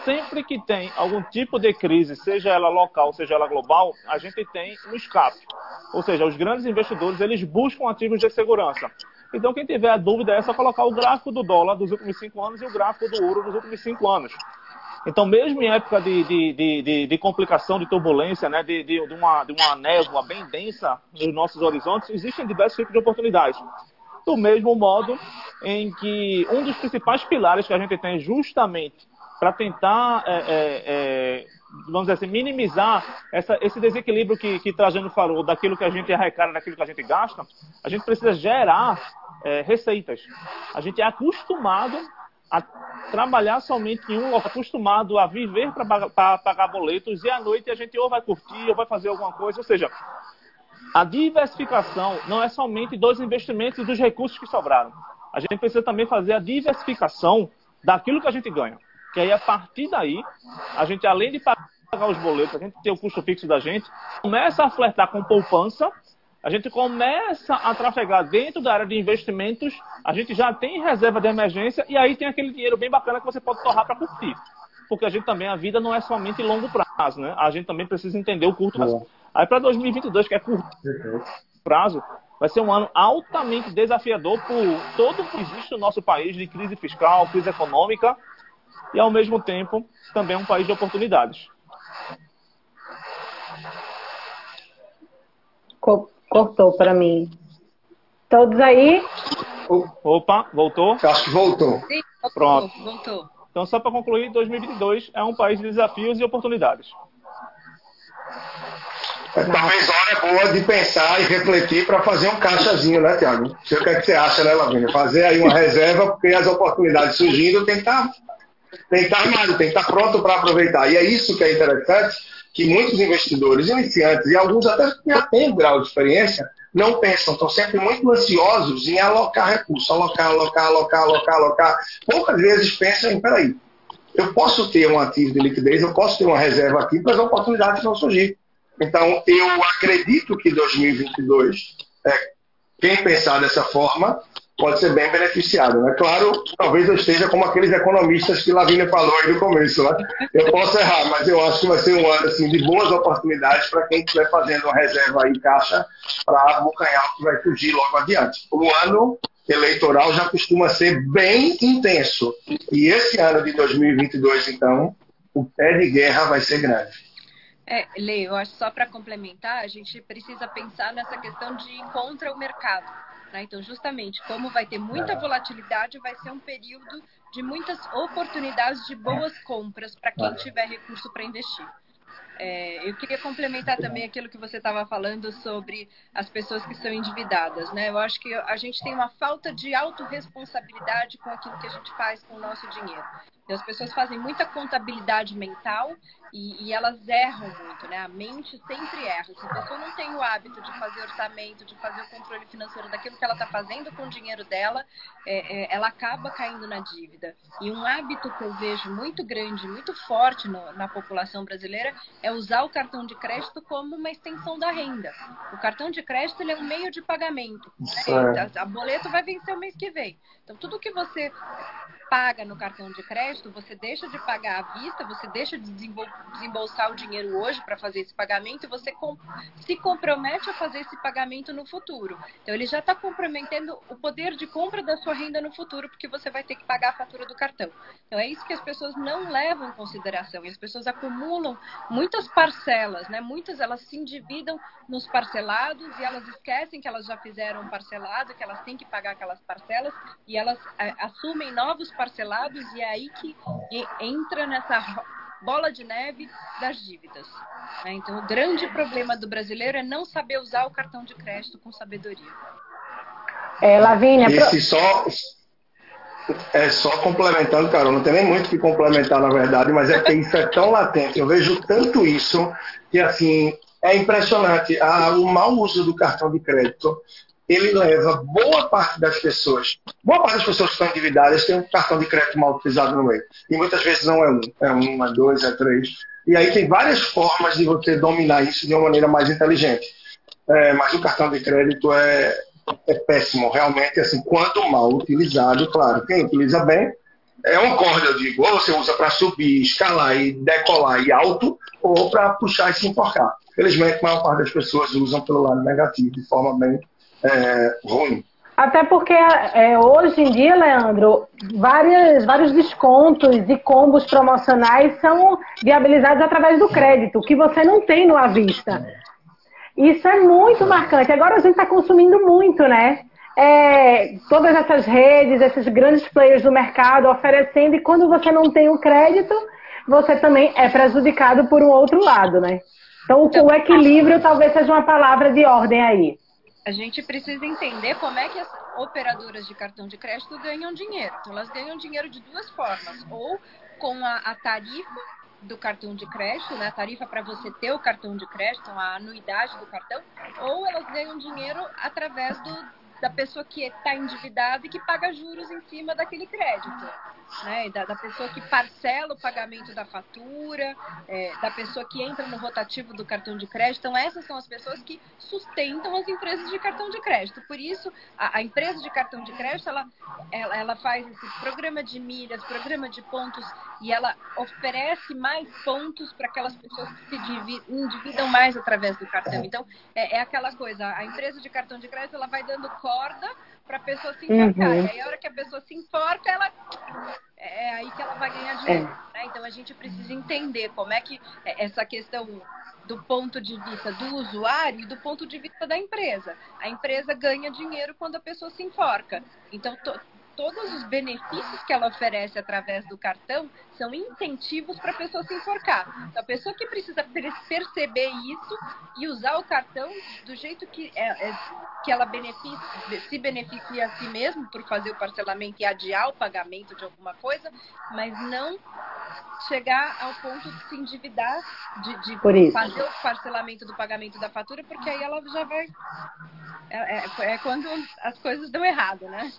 sempre que tem algum tipo de crise, seja ela local, seja ela global, a gente tem um escape. Ou seja, os grandes investidores, eles buscam ativos de segurança. Então, quem tiver a dúvida é só colocar o gráfico do dólar dos últimos cinco anos e o gráfico do ouro dos últimos cinco anos. Então, mesmo em época de, de, de, de complicação, de turbulência, né, de, de, uma, de uma névoa bem densa nos nossos horizontes, existem diversos tipos de oportunidades. Do mesmo modo em que um dos principais pilares que a gente tem justamente para tentar, é, é, é, vamos dizer assim, minimizar essa, esse desequilíbrio que, que Trajano falou, daquilo que a gente arrecada, daquilo que a gente gasta, a gente precisa gerar é, receitas. A gente é acostumado a trabalhar somente em um, acostumado a viver para pagar boletos e à noite a gente ou vai curtir ou vai fazer alguma coisa. Ou seja, a diversificação não é somente dos investimentos e dos recursos que sobraram. A gente precisa também fazer a diversificação daquilo que a gente ganha. Que aí, a partir daí, a gente, além de pagar os boletos, a gente tem o custo fixo da gente, começa a flertar com poupança, a gente começa a trafegar dentro da área de investimentos, a gente já tem reserva de emergência e aí tem aquele dinheiro bem bacana que você pode torrar para curtir. Porque a gente também, a vida não é somente longo prazo, né? A gente também precisa entender o curto prazo. Aí para 2022, que é curto prazo, vai ser um ano altamente desafiador por todo o que existe no nosso país de crise fiscal, crise econômica, e, ao mesmo tempo, também um país de oportunidades. Cortou para mim. Todos aí? Opa, voltou? Acho que voltou. Sim, voltou, Pronto. Voltou. Então, só para concluir, 2022 é um país de desafios e oportunidades. É, talvez hora boa de pensar e refletir para fazer um caixazinho, né, Tiago? O que, é que você acha, né, Lavínia? Fazer aí uma reserva, porque as oportunidades surgindo tem que estar tá tem que estar armado, tem que estar pronto para aproveitar. E é isso que é interessante, que muitos investidores iniciantes, e alguns até que já têm grau de experiência, não pensam, estão sempre muito ansiosos em alocar recursos, alocar, alocar, alocar, alocar, alocar. Poucas vezes pensam em, peraí, eu posso ter um ativo de liquidez, eu posso ter uma reserva aqui para as oportunidades não surgir. Então, eu acredito que 2022, é, quem pensar dessa forma, pode ser bem beneficiado. Né? Claro, talvez eu esteja como aqueles economistas que Lavínia falou aí no começo. Né? Eu posso errar, mas eu acho que vai ser um ano assim, de boas oportunidades para quem estiver fazendo uma reserva aí caixa para abocanhar o que vai fugir logo adiante. O ano eleitoral já costuma ser bem intenso. E esse ano de 2022, então, o pé de guerra vai ser grande. É, Lê, eu acho só para complementar, a gente precisa pensar nessa questão de contra o mercado. Né? Então, justamente, como vai ter muita volatilidade, vai ser um período de muitas oportunidades de boas compras para quem tiver recurso para investir. É, eu queria complementar também aquilo que você estava falando sobre as pessoas que são endividadas. Né? Eu acho que a gente tem uma falta de autorresponsabilidade com aquilo que a gente faz com o nosso dinheiro. As pessoas fazem muita contabilidade mental e, e, elas erram muito, né? A mente sempre erra. Se a pessoa não tem o hábito de fazer orçamento, de fazer o controle financeiro daquilo que ela está fazendo com o dinheiro dela, é, é, ela acaba caindo na dívida. E um hábito que eu vejo muito grande, muito forte no, na população brasileira é usar o cartão de crédito como uma extensão da renda. O cartão de crédito ele é um meio de pagamento. Né? A, a boleto vai vencer o mês que vem. Então, tudo que você paga no cartão de crédito, você deixa de pagar à vista, você deixa de desembolsar o dinheiro hoje para fazer esse pagamento e você se compromete a fazer esse pagamento no futuro. Então, ele já está comprometendo o poder de compra da sua renda no futuro, porque você vai ter que pagar a fatura do cartão. Então, é isso que as pessoas não levam em consideração. E as pessoas acumulam muitas parcelas, né? Muitas elas se endividam nos parcelados e elas esquecem que elas já fizeram um parcelado, que elas têm que pagar aquelas parcelas e elas é, assumem novos parcelados parcelados e é aí que entra nessa bola de neve das dívidas. Né? Então, o grande problema do brasileiro é não saber usar o cartão de crédito com sabedoria. É, Lavínia. Esse só, é só complementando, Carol, não tem nem muito que complementar, na verdade, mas é que isso é tão latente. Eu vejo tanto isso que, assim, é impressionante. Ah, o mau uso do cartão de crédito ele leva boa parte das pessoas, boa parte das pessoas que estão endividadas tem um cartão de crédito mal utilizado no meio. E muitas vezes não é um, é um, é dois, é três. E aí tem várias formas de você dominar isso de uma maneira mais inteligente. É, mas o cartão de crédito é, é péssimo, realmente, assim, quando mal utilizado, claro, quem utiliza bem, é um corda, eu digo, ou você usa para subir, escalar e decolar e alto, ou para puxar e se enforcar. Felizmente, a maior parte das pessoas usam pelo lado negativo, de forma bem é, ruim. Até porque é, hoje em dia, Leandro, várias, vários descontos e combos promocionais são viabilizados através do crédito, que você não tem no à vista. Isso é muito marcante. Agora a gente está consumindo muito, né? É, todas essas redes, esses grandes players do mercado oferecendo, e quando você não tem o crédito, você também é prejudicado por um outro lado, né? Então, o equilíbrio talvez seja uma palavra de ordem aí a gente precisa entender como é que as operadoras de cartão de crédito ganham dinheiro. Então, elas ganham dinheiro de duas formas: ou com a, a tarifa do cartão de crédito, né, a tarifa para você ter o cartão de crédito, a anuidade do cartão, ou elas ganham dinheiro através do, da pessoa que está endividada e que paga juros em cima daquele crédito. Né? Da, da pessoa que parcela o pagamento da fatura, é, da pessoa que entra no rotativo do cartão de crédito. Então, essas são as pessoas que sustentam as empresas de cartão de crédito. Por isso, a, a empresa de cartão de crédito, ela, ela, ela faz esse programa de milhas, programa de pontos, e ela oferece mais pontos para aquelas pessoas que se endividam mais através do cartão. Então, é, é aquela coisa, a empresa de cartão de crédito, ela vai dando corda para a pessoa se enforcar. Uhum. E aí, a hora que a pessoa se enforca, ela é, aí que ela vai ganhar dinheiro. É. Né? Então, a gente precisa entender como é que é, essa questão do ponto de vista do usuário e do ponto de vista da empresa. A empresa ganha dinheiro quando a pessoa se enforca. Então, todos os benefícios que ela oferece através do cartão são incentivos para a pessoa se enforcar. Então, a pessoa que precisa perceber isso e usar o cartão do jeito que, é, é, que ela beneficia, se beneficia a si mesmo por fazer o parcelamento e adiar o pagamento de alguma coisa, mas não chegar ao ponto de se endividar, de, de fazer o parcelamento do pagamento da fatura, porque aí ela já vai. É, é, é quando as coisas dão errado, né?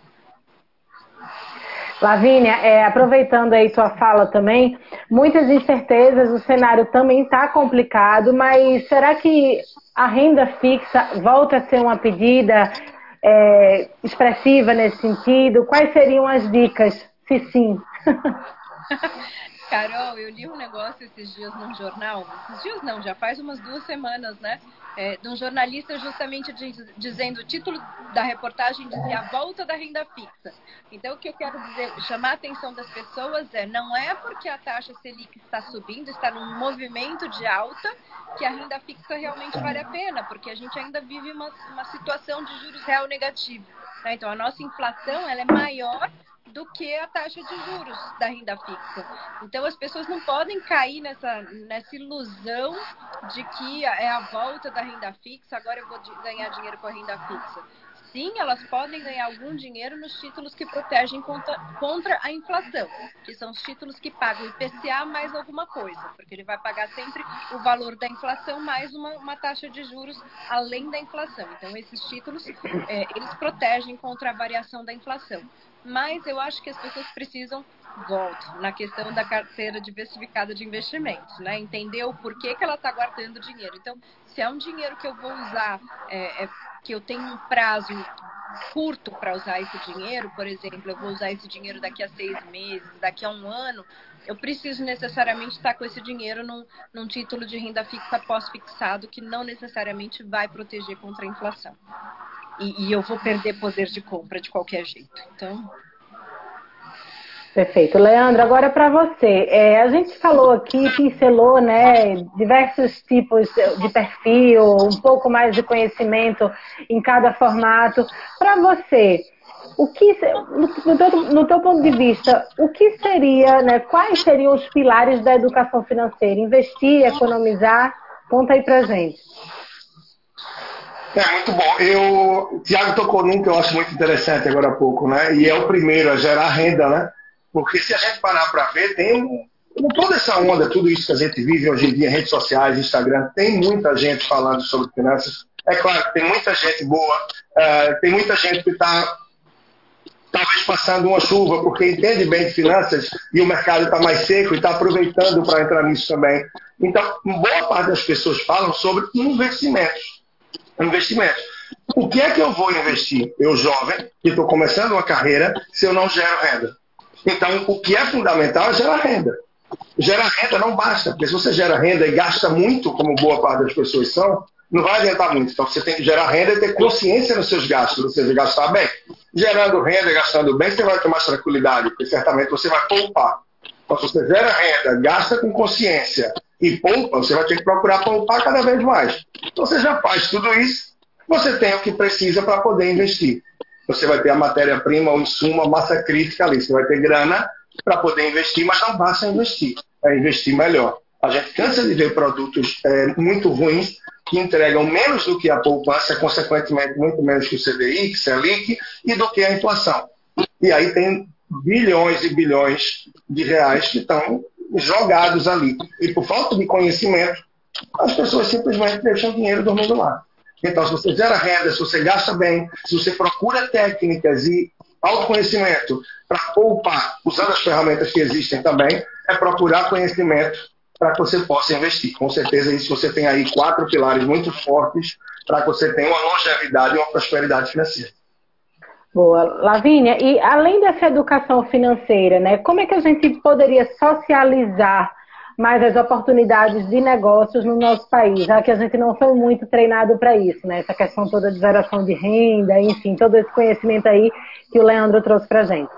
Lavínia, é, aproveitando aí tua fala também, muitas incertezas, o cenário também está complicado, mas será que a renda fixa volta a ser uma pedida é, expressiva nesse sentido? Quais seriam as dicas, se sim? Carol, eu li um negócio esses dias num jornal, esses dias não, já faz umas duas semanas, né? É, de um jornalista justamente diz, dizendo, o título da reportagem dizia a volta da renda fixa. Então, o que eu quero dizer, chamar a atenção das pessoas é, não é porque a taxa Selic está subindo, está num movimento de alta, que a renda fixa realmente vale a pena, porque a gente ainda vive uma, uma situação de juros real negativo. Né? Então, a nossa inflação ela é maior do que a taxa de juros da renda fixa. Então as pessoas não podem cair nessa, nessa ilusão de que é a volta da renda fixa, agora eu vou ganhar dinheiro com a renda fixa. Sim, elas podem ganhar algum dinheiro nos títulos que protegem contra, contra a inflação, que são os títulos que pagam IPCA mais alguma coisa, porque ele vai pagar sempre o valor da inflação mais uma, uma taxa de juros além da inflação. Então, esses títulos, é, eles protegem contra a variação da inflação mas eu acho que as pessoas precisam, volto, na questão da carteira diversificada de investimentos, né? Entender o porquê que ela está guardando dinheiro. Então, se é um dinheiro que eu vou usar, é, é, que eu tenho um prazo curto para usar esse dinheiro, por exemplo, eu vou usar esse dinheiro daqui a seis meses, daqui a um ano, eu preciso necessariamente estar com esse dinheiro num, num título de renda fixa pós-fixado que não necessariamente vai proteger contra a inflação e, e eu vou perder poder de compra de qualquer jeito. Então, Perfeito. Leandro, agora para você. É, a gente falou aqui, pincelou né, diversos tipos de perfil, um pouco mais de conhecimento em cada formato. Para você, o que, no, teu, no teu ponto de vista, o que seria, né, quais seriam os pilares da educação financeira? Investir, economizar? Conta aí para gente. É muito bom. Eu, o Tiago tocou num que eu acho muito interessante agora há pouco, né? E é o primeiro a gerar renda, né? Porque se a gente parar para ver, tem com toda essa onda, tudo isso que a gente vive hoje em dia, redes sociais, Instagram, tem muita gente falando sobre finanças. É claro tem muita gente boa, uh, tem muita gente que está talvez passando uma chuva porque entende bem de finanças e o mercado está mais seco e está aproveitando para entrar nisso também. Então, boa parte das pessoas falam sobre investimentos investimento. O que é que eu vou investir, eu jovem, que estou começando uma carreira, se eu não gero renda? Então, o que é fundamental é gerar renda. Gerar renda não basta, porque se você gera renda e gasta muito, como boa parte das pessoas são, não vai adiantar muito. Então, você tem que gerar renda e ter consciência nos seus gastos, ou seja, gastar bem. Gerando renda e gastando bem, você vai ter mais tranquilidade, porque certamente você vai poupar. Então, se você gera renda, gasta com consciência e poupa, você vai ter que procurar poupar cada vez mais. Então você já faz tudo isso, você tem o que precisa para poder investir. Você vai ter a matéria-prima, o insumo, a massa crítica ali. Você vai ter grana para poder investir, mas não basta investir, é investir melhor. A gente cansa de ver produtos é, muito ruins que entregam menos do que a poupança, consequentemente muito menos que o CDI, que o Selic, e do que a inflação. E aí tem bilhões e bilhões de reais que estão jogados ali. E por falta de conhecimento, as pessoas simplesmente deixam dinheiro dormindo lá. Então, se você gera renda, se você gasta bem, se você procura técnicas e autoconhecimento para poupar, usando as ferramentas que existem também, é procurar conhecimento para que você possa investir. Com certeza, isso você tem aí quatro pilares muito fortes para que você tenha uma longevidade e uma prosperidade financeira. Boa. Lavínia, e além dessa educação financeira, né, como é que a gente poderia socializar mais as oportunidades de negócios no nosso país, já que a gente não foi muito treinado para isso, né? Essa questão toda de geração de renda, enfim, todo esse conhecimento aí que o Leandro trouxe para gente.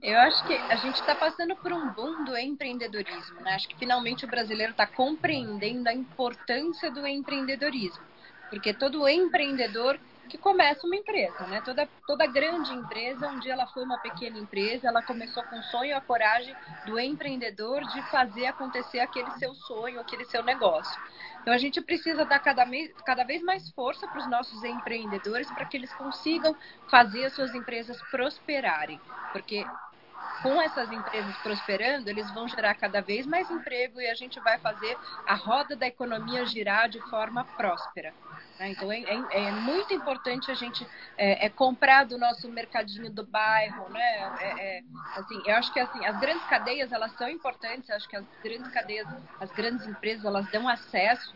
Eu acho que a gente está passando por um boom do empreendedorismo, né? Acho que finalmente o brasileiro está compreendendo a importância do empreendedorismo, porque todo empreendedor que começa uma empresa, né? Toda, toda grande empresa, um dia ela foi uma pequena empresa, ela começou com o sonho e a coragem do empreendedor de fazer acontecer aquele seu sonho, aquele seu negócio. Então a gente precisa dar cada, cada vez mais força para os nossos empreendedores para que eles consigam fazer as suas empresas prosperarem, porque com essas empresas prosperando, eles vão gerar cada vez mais emprego e a gente vai fazer a roda da economia girar de forma próspera. Né? Então é, é, é, muito importante a gente é, é, comprar do nosso mercadinho do bairro, né? É, é, assim, eu acho que assim as grandes cadeias elas são importantes. Eu acho que as grandes cadeias, as grandes empresas elas dão acesso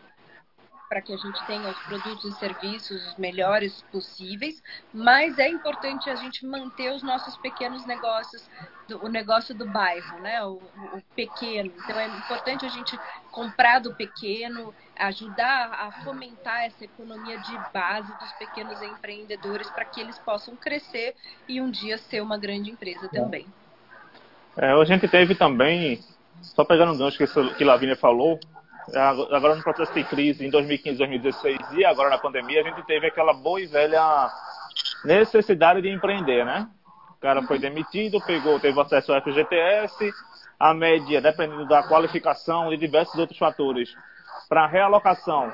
para que a gente tenha os produtos e serviços os melhores possíveis, mas é importante a gente manter os nossos pequenos negócios, o negócio do bairro, né? O, o, pequeno. Então é importante a gente comprar do pequeno, ajudar a fomentar essa economia de base dos pequenos empreendedores para que eles possam crescer e um dia ser uma grande empresa também. É, a gente teve também, só pegando um gancho que, que Lavínia falou, agora no processo de crise em 2015, 2016 e agora na pandemia, a gente teve aquela boa e velha necessidade de empreender, né? O cara foi demitido, pegou, teve acesso ao FGTS, a média, dependendo da qualificação e diversos outros fatores, para realocação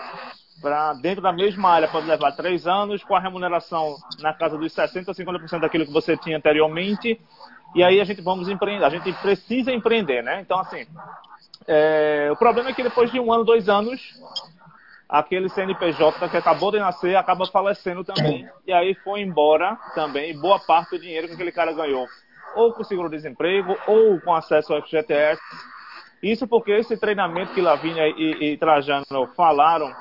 para dentro da mesma área pode levar três anos, com a remuneração na casa dos 60% a 50% daquilo que você tinha anteriormente. E aí a gente vamos empreender, a gente precisa empreender, né? Então, assim, é, o problema é que depois de um ano, dois anos, aquele CNPJ que acabou de nascer acaba falecendo também. E aí foi embora também boa parte do dinheiro que aquele cara ganhou, ou com seguro-desemprego, ou com acesso ao FGTS. Isso porque esse treinamento que Lavínia e, e Trajano falaram,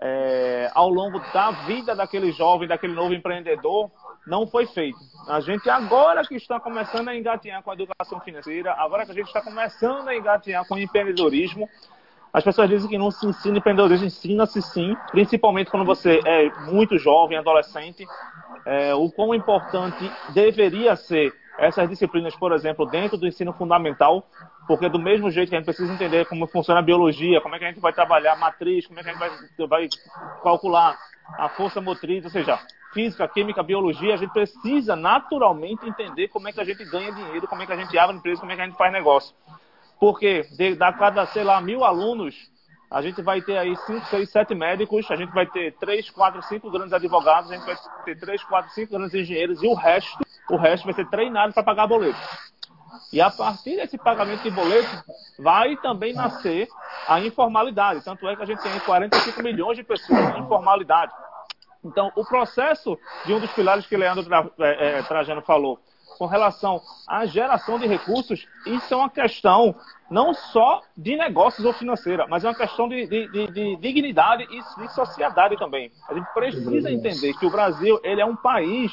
é, ao longo da vida daquele jovem, daquele novo empreendedor, não foi feito. A gente agora que está começando a engatinhar com a educação financeira, agora que a gente está começando a engatinhar com o empreendedorismo, as pessoas dizem que não se ensina empreendedorismo, ensina-se sim, principalmente quando você é muito jovem, adolescente, é, o quão importante deveria ser essas disciplinas, por exemplo, dentro do ensino fundamental, porque do mesmo jeito que a gente precisa entender como funciona a biologia, como é que a gente vai trabalhar a matriz, como é que a gente vai, vai calcular a força motriz, ou seja, física, química, biologia, a gente precisa naturalmente entender como é que a gente ganha dinheiro, como é que a gente abre empresa, como é que a gente faz negócio. Porque de, da cada, sei lá, mil alunos, a gente vai ter aí 5, 6, 7 médicos, a gente vai ter 3, 4, 5 grandes advogados, a gente vai ter 3, 4, 5 grandes engenheiros e o resto, o resto vai ser treinado para pagar boleto. E a partir desse pagamento de boleto, vai também nascer a informalidade. Tanto é que a gente tem 45 milhões de pessoas em informalidade. Então, o processo de um dos pilares que Leandro é, é, Trajano falou, com relação à geração de recursos, isso é uma questão não só de negócios ou financeira, mas é uma questão de, de, de, de dignidade e de sociedade também. A gente precisa entender que o Brasil ele é um país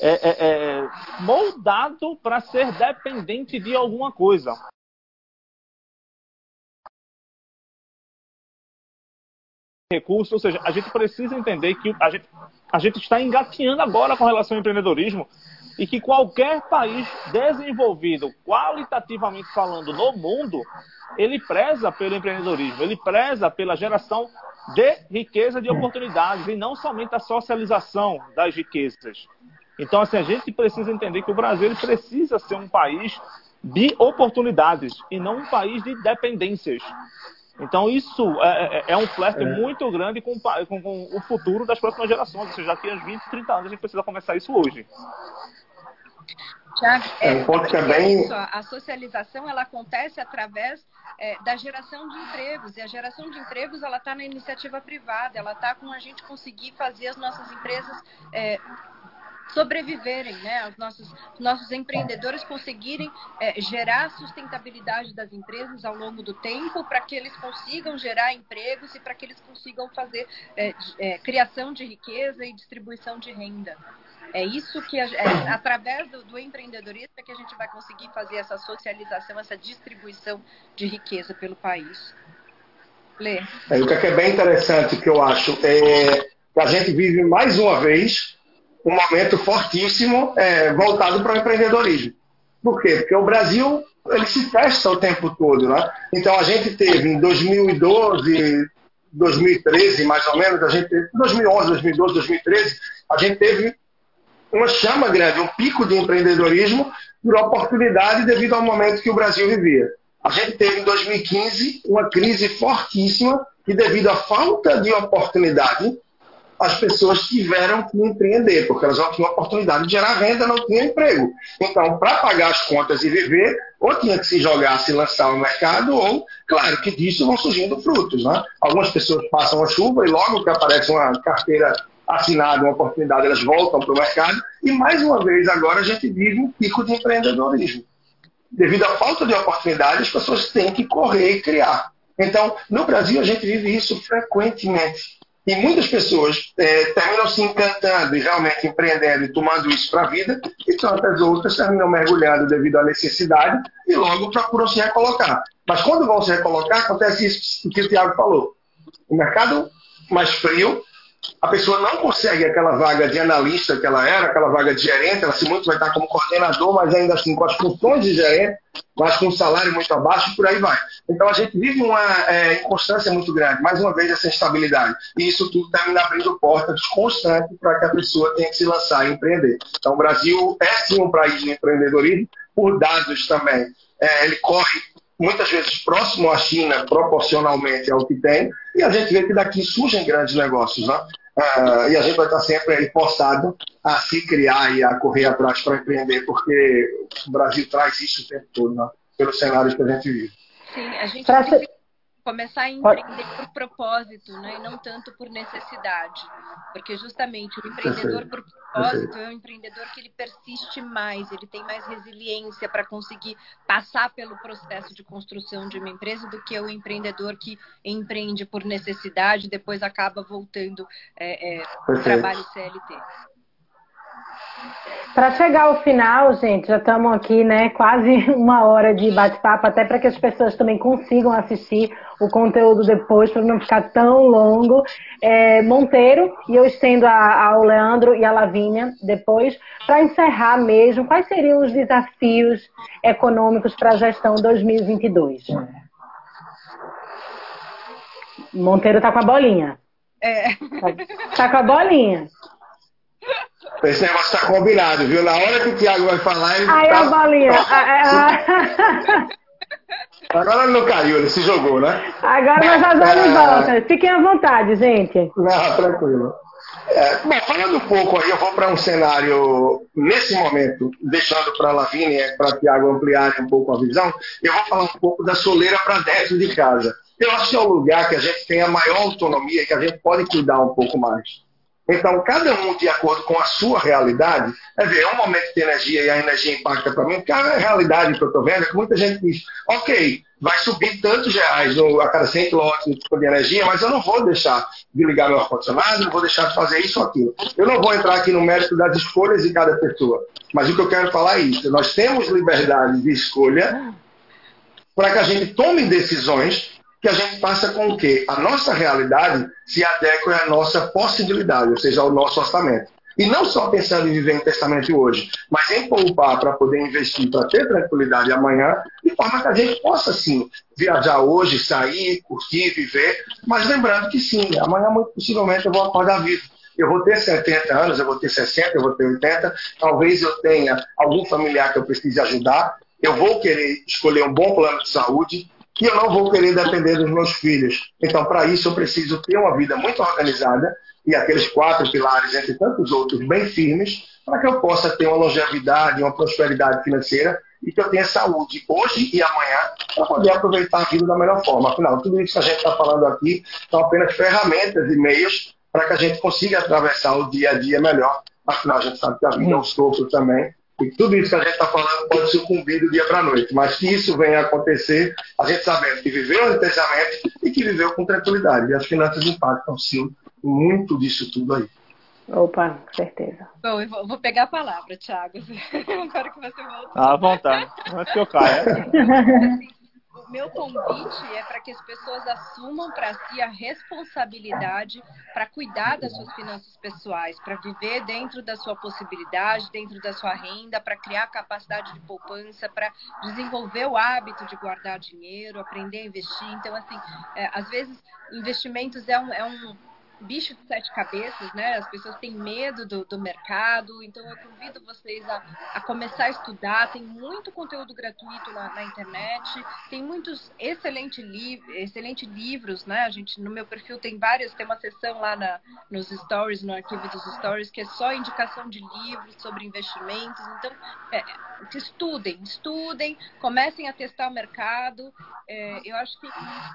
é, é, é moldado para ser dependente de alguma coisa. Recursos, ou seja, a gente precisa entender que a gente, a gente está engatinhando agora com relação ao empreendedorismo e que qualquer país desenvolvido, qualitativamente falando, no mundo, ele preza pelo empreendedorismo, ele preza pela geração de riqueza de oportunidades e não somente a socialização das riquezas. Então, assim, a gente precisa entender que o Brasil precisa ser um país de oportunidades e não um país de dependências. Então, isso é, é, é um flerte é. muito grande com, com, com, o futuro das próximas gerações. Ou seja, daqui a 20, 30 anos a gente precisa começar isso hoje. Tiago, é, um ponto também... Isso, a socialização ela acontece através é, da geração de empregos. E a geração de empregos ela está na iniciativa privada, ela está com a gente conseguir fazer as nossas empresas é, sobreviverem, né? Os nossos, nossos empreendedores conseguirem é, gerar sustentabilidade das empresas ao longo do tempo para que eles consigam gerar empregos e para que eles consigam fazer é, é, criação de riqueza e distribuição de renda. É isso que, a, é, através do, do empreendedorismo, é que a gente vai conseguir fazer essa socialização, essa distribuição de riqueza pelo país. Lê. É, o que é bem interessante que eu acho é que a gente vive mais uma vez um momento fortíssimo é, voltado para o empreendedorismo. Por quê? Porque o Brasil ele se testa o tempo todo. Né? Então a gente teve em 2012, 2013, mais ou menos, a gente teve, 2011, 2012, 2013, a gente teve uma chama grande, um pico de empreendedorismo por oportunidade devido ao momento que o Brasil vivia. A gente teve em 2015 uma crise fortíssima que devido à falta de oportunidade as pessoas tiveram que empreender, porque elas não tinham oportunidade de gerar renda, não tinham emprego. Então, para pagar as contas e viver, ou tinha que se jogar, se lançar ao mercado, ou, claro, que disso vão surgindo frutos. Né? Algumas pessoas passam a chuva e logo que aparece uma carteira assinada, uma oportunidade, elas voltam para o mercado. E, mais uma vez, agora a gente vive um pico de empreendedorismo. Devido à falta de oportunidade, as pessoas têm que correr e criar. Então, no Brasil, a gente vive isso frequentemente. E muitas pessoas é, terminam se encantando e realmente empreendendo e tomando isso para a vida, e tantas outras terminam mergulhando devido à necessidade e logo procuram se recolocar. Mas quando vão se recolocar, acontece isso que o Tiago falou. O mercado mais frio, a pessoa não consegue aquela vaga de analista que ela era, aquela vaga de gerente, ela se muito vai estar como coordenador, mas ainda assim com as funções de gerente, mas com um salário muito abaixo, por aí vai. Então a gente vive uma é, inconstância muito grande, mais uma vez essa instabilidade. E isso tudo termina abrindo portas constantes para que a pessoa tenha que se lançar e empreender. Então o Brasil é sim um país de empreendedorismo, por dados também. É, ele corre muitas vezes próximo à China, proporcionalmente ao que tem, e a gente vê que daqui surgem grandes negócios, né? Uh, e a gente vai estar sempre aí forçado a se criar e a correr atrás para empreender, porque o Brasil traz isso o tempo todo, né? pelos cenários que a gente vive. Sim, a gente pra tem que começar a empreender por propósito, né? e não tanto por necessidade. Porque justamente o empreendedor por propósito é um empreendedor que ele persiste mais, ele tem mais resiliência para conseguir passar pelo processo de construção de uma empresa do que o empreendedor que empreende por necessidade e depois acaba voltando é, é, ao trabalho CLT. Para chegar ao final, gente, já estamos aqui, né? Quase uma hora de bate-papo, até para que as pessoas também consigam assistir o conteúdo depois, para não ficar tão longo. É, Monteiro, e eu estendo a, ao Leandro e a Lavínia depois, para encerrar mesmo, quais seriam os desafios econômicos para a gestão 2022? Monteiro está com a bolinha. É. Tá com a bolinha. Esse negócio tá combinado, viu? Na hora que o Thiago vai falar, ele Aí tá... a bolinha. Ah, Agora ele não caiu, ele se jogou, né? Agora nós fazemos de volta. Fiquem à vontade, gente. Não, tranquilo. É, bom, falando um pouco aí, eu vou para um cenário, nesse momento, deixando para a Lavínia e para o Tiago ampliarem um pouco a visão, eu vou falar um pouco da soleira para dentro de casa. Eu acho que é o lugar que a gente tem a maior autonomia que a gente pode cuidar um pouco mais. Então, cada um, de acordo com a sua realidade, é ver, é um momento de energia e a energia impacta para mim, porque a realidade que eu estou vendo é que muita gente diz, ok, vai subir tantos reais a cada 100 km de energia, mas eu não vou deixar de ligar meu ar-condicionado, não vou deixar de fazer isso ou aquilo. Eu não vou entrar aqui no mérito das escolhas de cada pessoa, mas o que eu quero falar é isso, nós temos liberdade de escolha para que a gente tome decisões que a gente passa com o quê? A nossa realidade se adequa à nossa possibilidade, ou seja, ao nosso orçamento. E não só pensando em viver intensamente hoje, mas em poupar para poder investir, para ter tranquilidade amanhã, de forma que a gente possa, sim, viajar hoje, sair, curtir, viver, mas lembrando que sim, amanhã muito possivelmente eu vou acordar vivo. Eu vou ter 70 anos, eu vou ter 60, eu vou ter 80, talvez eu tenha algum familiar que eu precise ajudar, eu vou querer escolher um bom plano de saúde, que eu não vou querer depender dos meus filhos. Então, para isso, eu preciso ter uma vida muito organizada e aqueles quatro pilares, entre tantos outros, bem firmes, para que eu possa ter uma longevidade, uma prosperidade financeira e que eu tenha saúde hoje e amanhã para poder aproveitar a vida da melhor forma. Afinal, tudo isso que a gente está falando aqui são apenas ferramentas e meios para que a gente consiga atravessar o dia a dia melhor. Afinal, a gente sabe que a vida é um sopro também e tudo isso que a gente está falando pode sucumbir do dia para a noite. Mas que isso venha a acontecer, a gente sabendo que viveu intensamente e que viveu com tranquilidade. E as finanças impactam, sim, muito disso tudo aí. Opa, com certeza. Bom, eu vou, pegar a palavra, Thiago. Eu quero que você volte. À vontade. Antes que eu caia. meu convite é para que as pessoas assumam para si a responsabilidade para cuidar das suas finanças pessoais, para viver dentro da sua possibilidade, dentro da sua renda, para criar capacidade de poupança, para desenvolver o hábito de guardar dinheiro, aprender a investir. Então, assim, é, às vezes, investimentos é um, é um bicho de sete cabeças, né? As pessoas têm medo do, do mercado, então eu convido vocês a, a, começar a estudar. Tem muito conteúdo gratuito na, na internet, tem muitos excelentes li excelente livros, né? A gente no meu perfil tem vários, tem uma seção lá na, nos stories, no arquivo dos stories, que é só indicação de livros sobre investimentos. Então, é, estudem, estudem, comecem a testar o mercado. É, eu acho que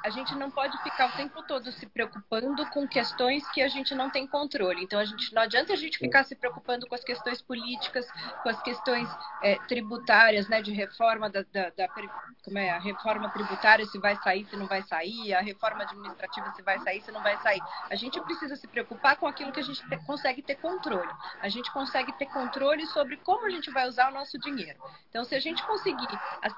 a gente não pode ficar o tempo todo se preocupando com questões que a gente não tem controle. Então, a gente, não adianta a gente ficar se preocupando com as questões políticas, com as questões é, tributárias, né, de reforma da, da, da, como é, a reforma tributária, se vai sair, se não vai sair, a reforma administrativa, se vai sair, se não vai sair. A gente precisa se preocupar com aquilo que a gente te, consegue ter controle. A gente consegue ter controle sobre como a gente vai usar o nosso dinheiro. Então, se a gente conseguir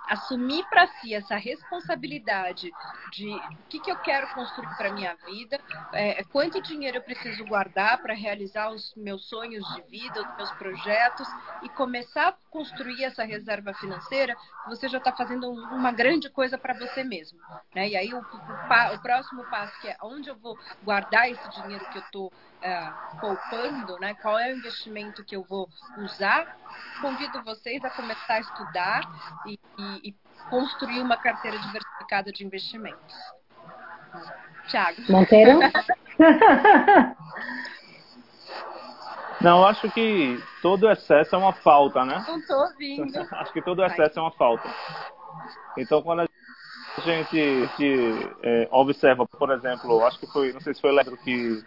assumir para si essa responsabilidade de o que, que eu quero construir para minha vida, é, quanto dinheiro eu preciso guardar para realizar os meus sonhos de vida, os meus projetos, e começar a construir essa reserva financeira, você já está fazendo uma grande coisa para você mesmo. Né? E aí, o, o, o, próximo passo, que é onde eu vou guardar esse dinheiro que eu estou é, poupando, né? qual é o investimento que eu vou usar, convido vocês a começar a estudar e, e, e construir uma carteira diversificada de investimentos. Tiago. Monteiro? Não, acho que todo excesso é uma falta, né? Não tô ouvindo. Acho que todo excesso é uma falta. Então, quando a gente que, é, observa, por exemplo, acho que foi, não sei se foi o Leandro que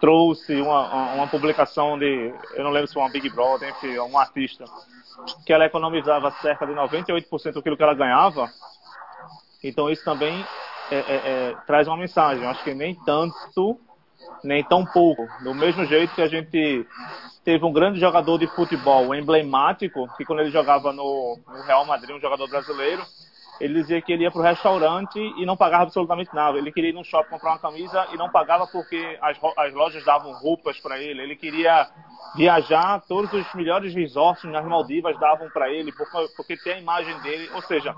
trouxe uma, uma publicação de, eu não lembro se foi uma Big Brother, enfim, um artista, que ela economizava cerca de 98% do que ela ganhava. Então, isso também é, é, é, traz uma mensagem. Acho que nem tanto, nem tão pouco. Do mesmo jeito que a gente teve um grande jogador de futebol emblemático, que quando ele jogava no, no Real Madrid, um jogador brasileiro, ele dizia que ele ia para o restaurante e não pagava absolutamente nada. Ele queria ir no shopping comprar uma camisa e não pagava porque as, as lojas davam roupas para ele. Ele queria viajar, todos os melhores resorts nas Maldivas davam para ele, porque, porque tem a imagem dele. Ou seja,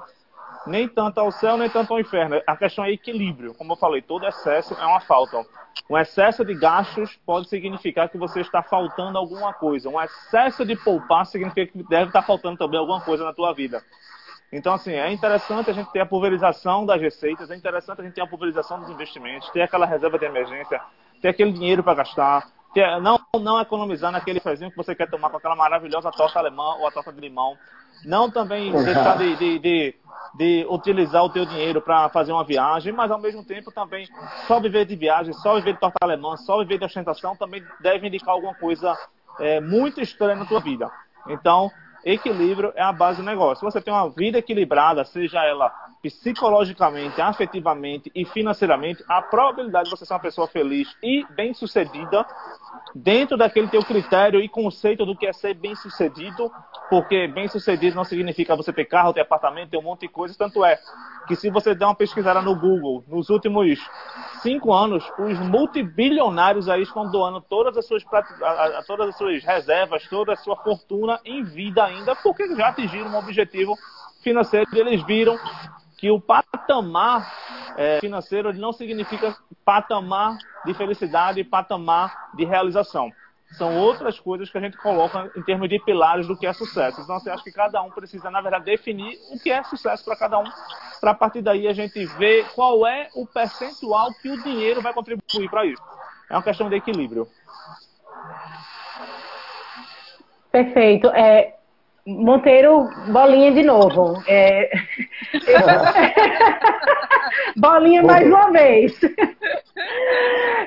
nem tanto ao céu, nem tanto ao inferno. A questão é equilíbrio. Como eu falei, todo excesso é uma falta. Um excesso de gastos pode significar que você está faltando alguma coisa. Um excesso de poupar significa que deve estar faltando também alguma coisa na tua vida. Então, assim, é interessante a gente ter a pulverização das receitas, é interessante a gente ter a pulverização dos investimentos, ter aquela reserva de emergência, ter aquele dinheiro para gastar, ter, não, não economizar naquele fezinho que você quer tomar com aquela maravilhosa torta alemã ou a torta de limão. Não também deixar de, de, de, de utilizar o teu dinheiro para fazer uma viagem, mas ao mesmo tempo também só viver de viagem, só viver de torta alemã, só viver de ostentação também deve indicar alguma coisa é, muito estranha na tua vida. Então, equilíbrio é a base do negócio. Se você tem uma vida equilibrada, seja ela psicologicamente, afetivamente e financeiramente, a probabilidade de você ser uma pessoa feliz e bem-sucedida dentro daquele teu critério e conceito do que é ser bem-sucedido, porque bem-sucedido não significa você ter carro, ter apartamento, ter um monte de coisas, tanto é que se você der uma pesquisada no Google, nos últimos cinco anos, os multibilionários aí estão doando todas as suas, todas as suas reservas, toda a sua fortuna em vida ainda, porque já atingiram um objetivo financeiro e eles viram que o patamar é, financeiro não significa patamar de felicidade, patamar de realização. São outras coisas que a gente coloca em termos de pilares do que é sucesso. Então, você acha que cada um precisa, na verdade, definir o que é sucesso para cada um, para a partir daí a gente ver qual é o percentual que o dinheiro vai contribuir para isso. É uma questão de equilíbrio. Perfeito. É, Monteiro, bolinha de novo. É... bolinha mais uma vez.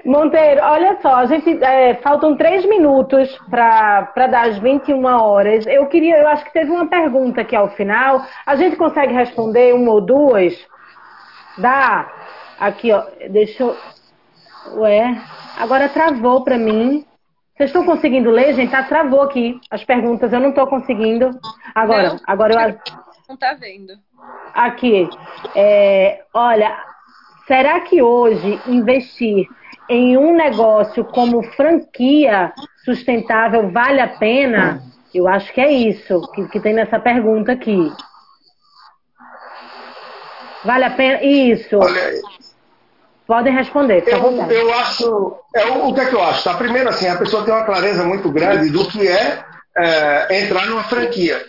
Monteiro, olha só, a gente é, faltam três minutos para dar as 21 horas. Eu queria, eu acho que teve uma pergunta aqui ao final. A gente consegue responder uma ou duas? Dá? Aqui, ó. Deixa eu. Ué, agora travou para mim. Vocês estão conseguindo ler, gente? Tá, travou aqui as perguntas, eu não estou conseguindo. Agora, não, agora eu. Não tá vendo. Aqui. É, olha, será que hoje investir em um negócio como franquia sustentável vale a pena? Eu acho que é isso que, que tem nessa pergunta aqui. Vale a pena? Isso. Olha, Podem responder. Eu, eu acho. É, o que é que eu acho? Tá? Primeiro, assim, a pessoa tem uma clareza muito grande do que é, é entrar numa franquia.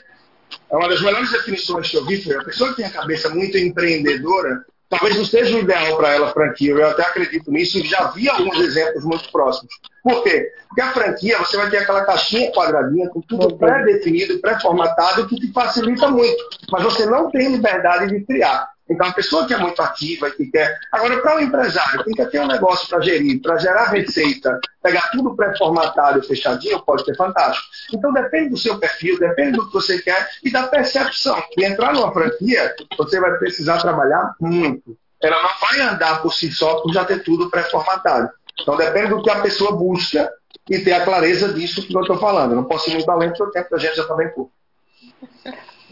É uma das melhores definições que eu vi foi a pessoa que tem a cabeça muito empreendedora, talvez não seja o ideal para ela franquia, eu até acredito nisso e já vi alguns exemplos muito próximos. Por quê? Porque a franquia, você vai ter aquela caixinha quadradinha com tudo pré-definido, pré-formatado, que te facilita muito, mas você não tem liberdade de criar. Então, a pessoa que é muito ativa e que quer. Agora, para o um empresário, que quer ter um negócio para gerir, para gerar receita, pegar tudo pré-formatado fechadinho, pode ser fantástico. Então, depende do seu perfil, depende do que você quer e da percepção. E entrar numa franquia, você vai precisar trabalhar muito. Ela não vai andar por si só por já ter tudo pré-formatado. Então, depende do que a pessoa busca e ter a clareza disso que eu estou falando. Eu não posso ir muito além porque o tempo da gente já está bem pouco.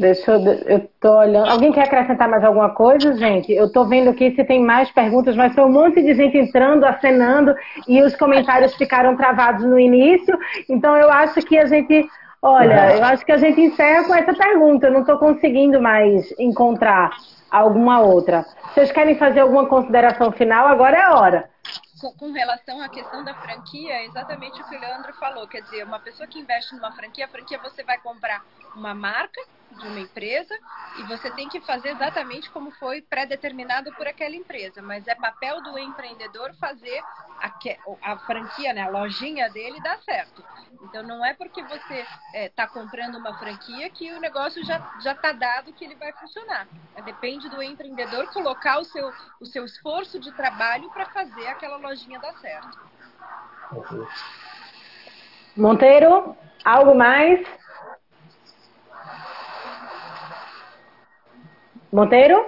Deixa eu, eu tô olhando. Alguém quer acrescentar mais alguma coisa, gente? Eu tô vendo aqui se tem mais perguntas, mas foi um monte de gente entrando, acenando e os comentários ficaram travados no início. Então eu acho que a gente, olha, eu acho que a gente encerra com essa pergunta. Eu não estou conseguindo mais encontrar alguma outra. Vocês querem fazer alguma consideração final? Agora é a hora com, relação à questão da franquia, é exatamente o que o Leandro falou. Quer dizer, uma pessoa que investe numa franquia, a franquia você vai comprar uma marca de uma empresa e você tem que fazer exatamente como foi pré-determinado por aquela empresa. Mas é papel do empreendedor fazer a, a franquia, né, a lojinha dele dar certo. Então não é porque você está é, tá comprando uma franquia que o negócio já já está dado que ele vai funcionar. É, depende do empreendedor colocar o seu o seu esforço de trabalho para fazer aquela lojinha dar certo. Monteiro, algo mais? Monteiro?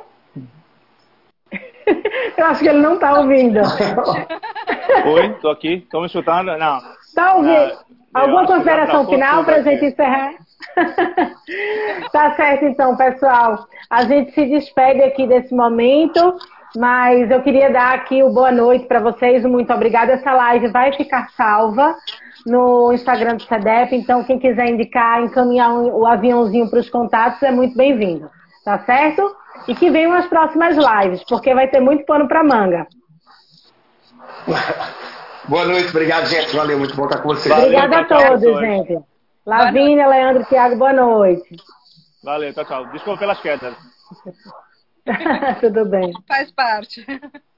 Eu acho que ele não está ouvindo. Oi, estou aqui. Estão me escutando? Não. Está ouvindo? Ah, Alguma consideração final para a gente encerrar? tá certo, então, pessoal. A gente se despede aqui desse momento, mas eu queria dar aqui o boa noite para vocês. Muito obrigada. Essa live vai ficar salva no Instagram do CEDEP, então quem quiser indicar, encaminhar o aviãozinho para os contatos é muito bem-vindo tá certo? E que venham as próximas lives, porque vai ter muito pano para manga. Boa noite, obrigado, gente. Valeu, muito bom estar com vocês. Obrigada a todos, gente. Lavínia, Leandro, Thiago, boa noite. Valeu, tchau, tchau. Desculpa pelas quedas. Tudo bem. Faz parte.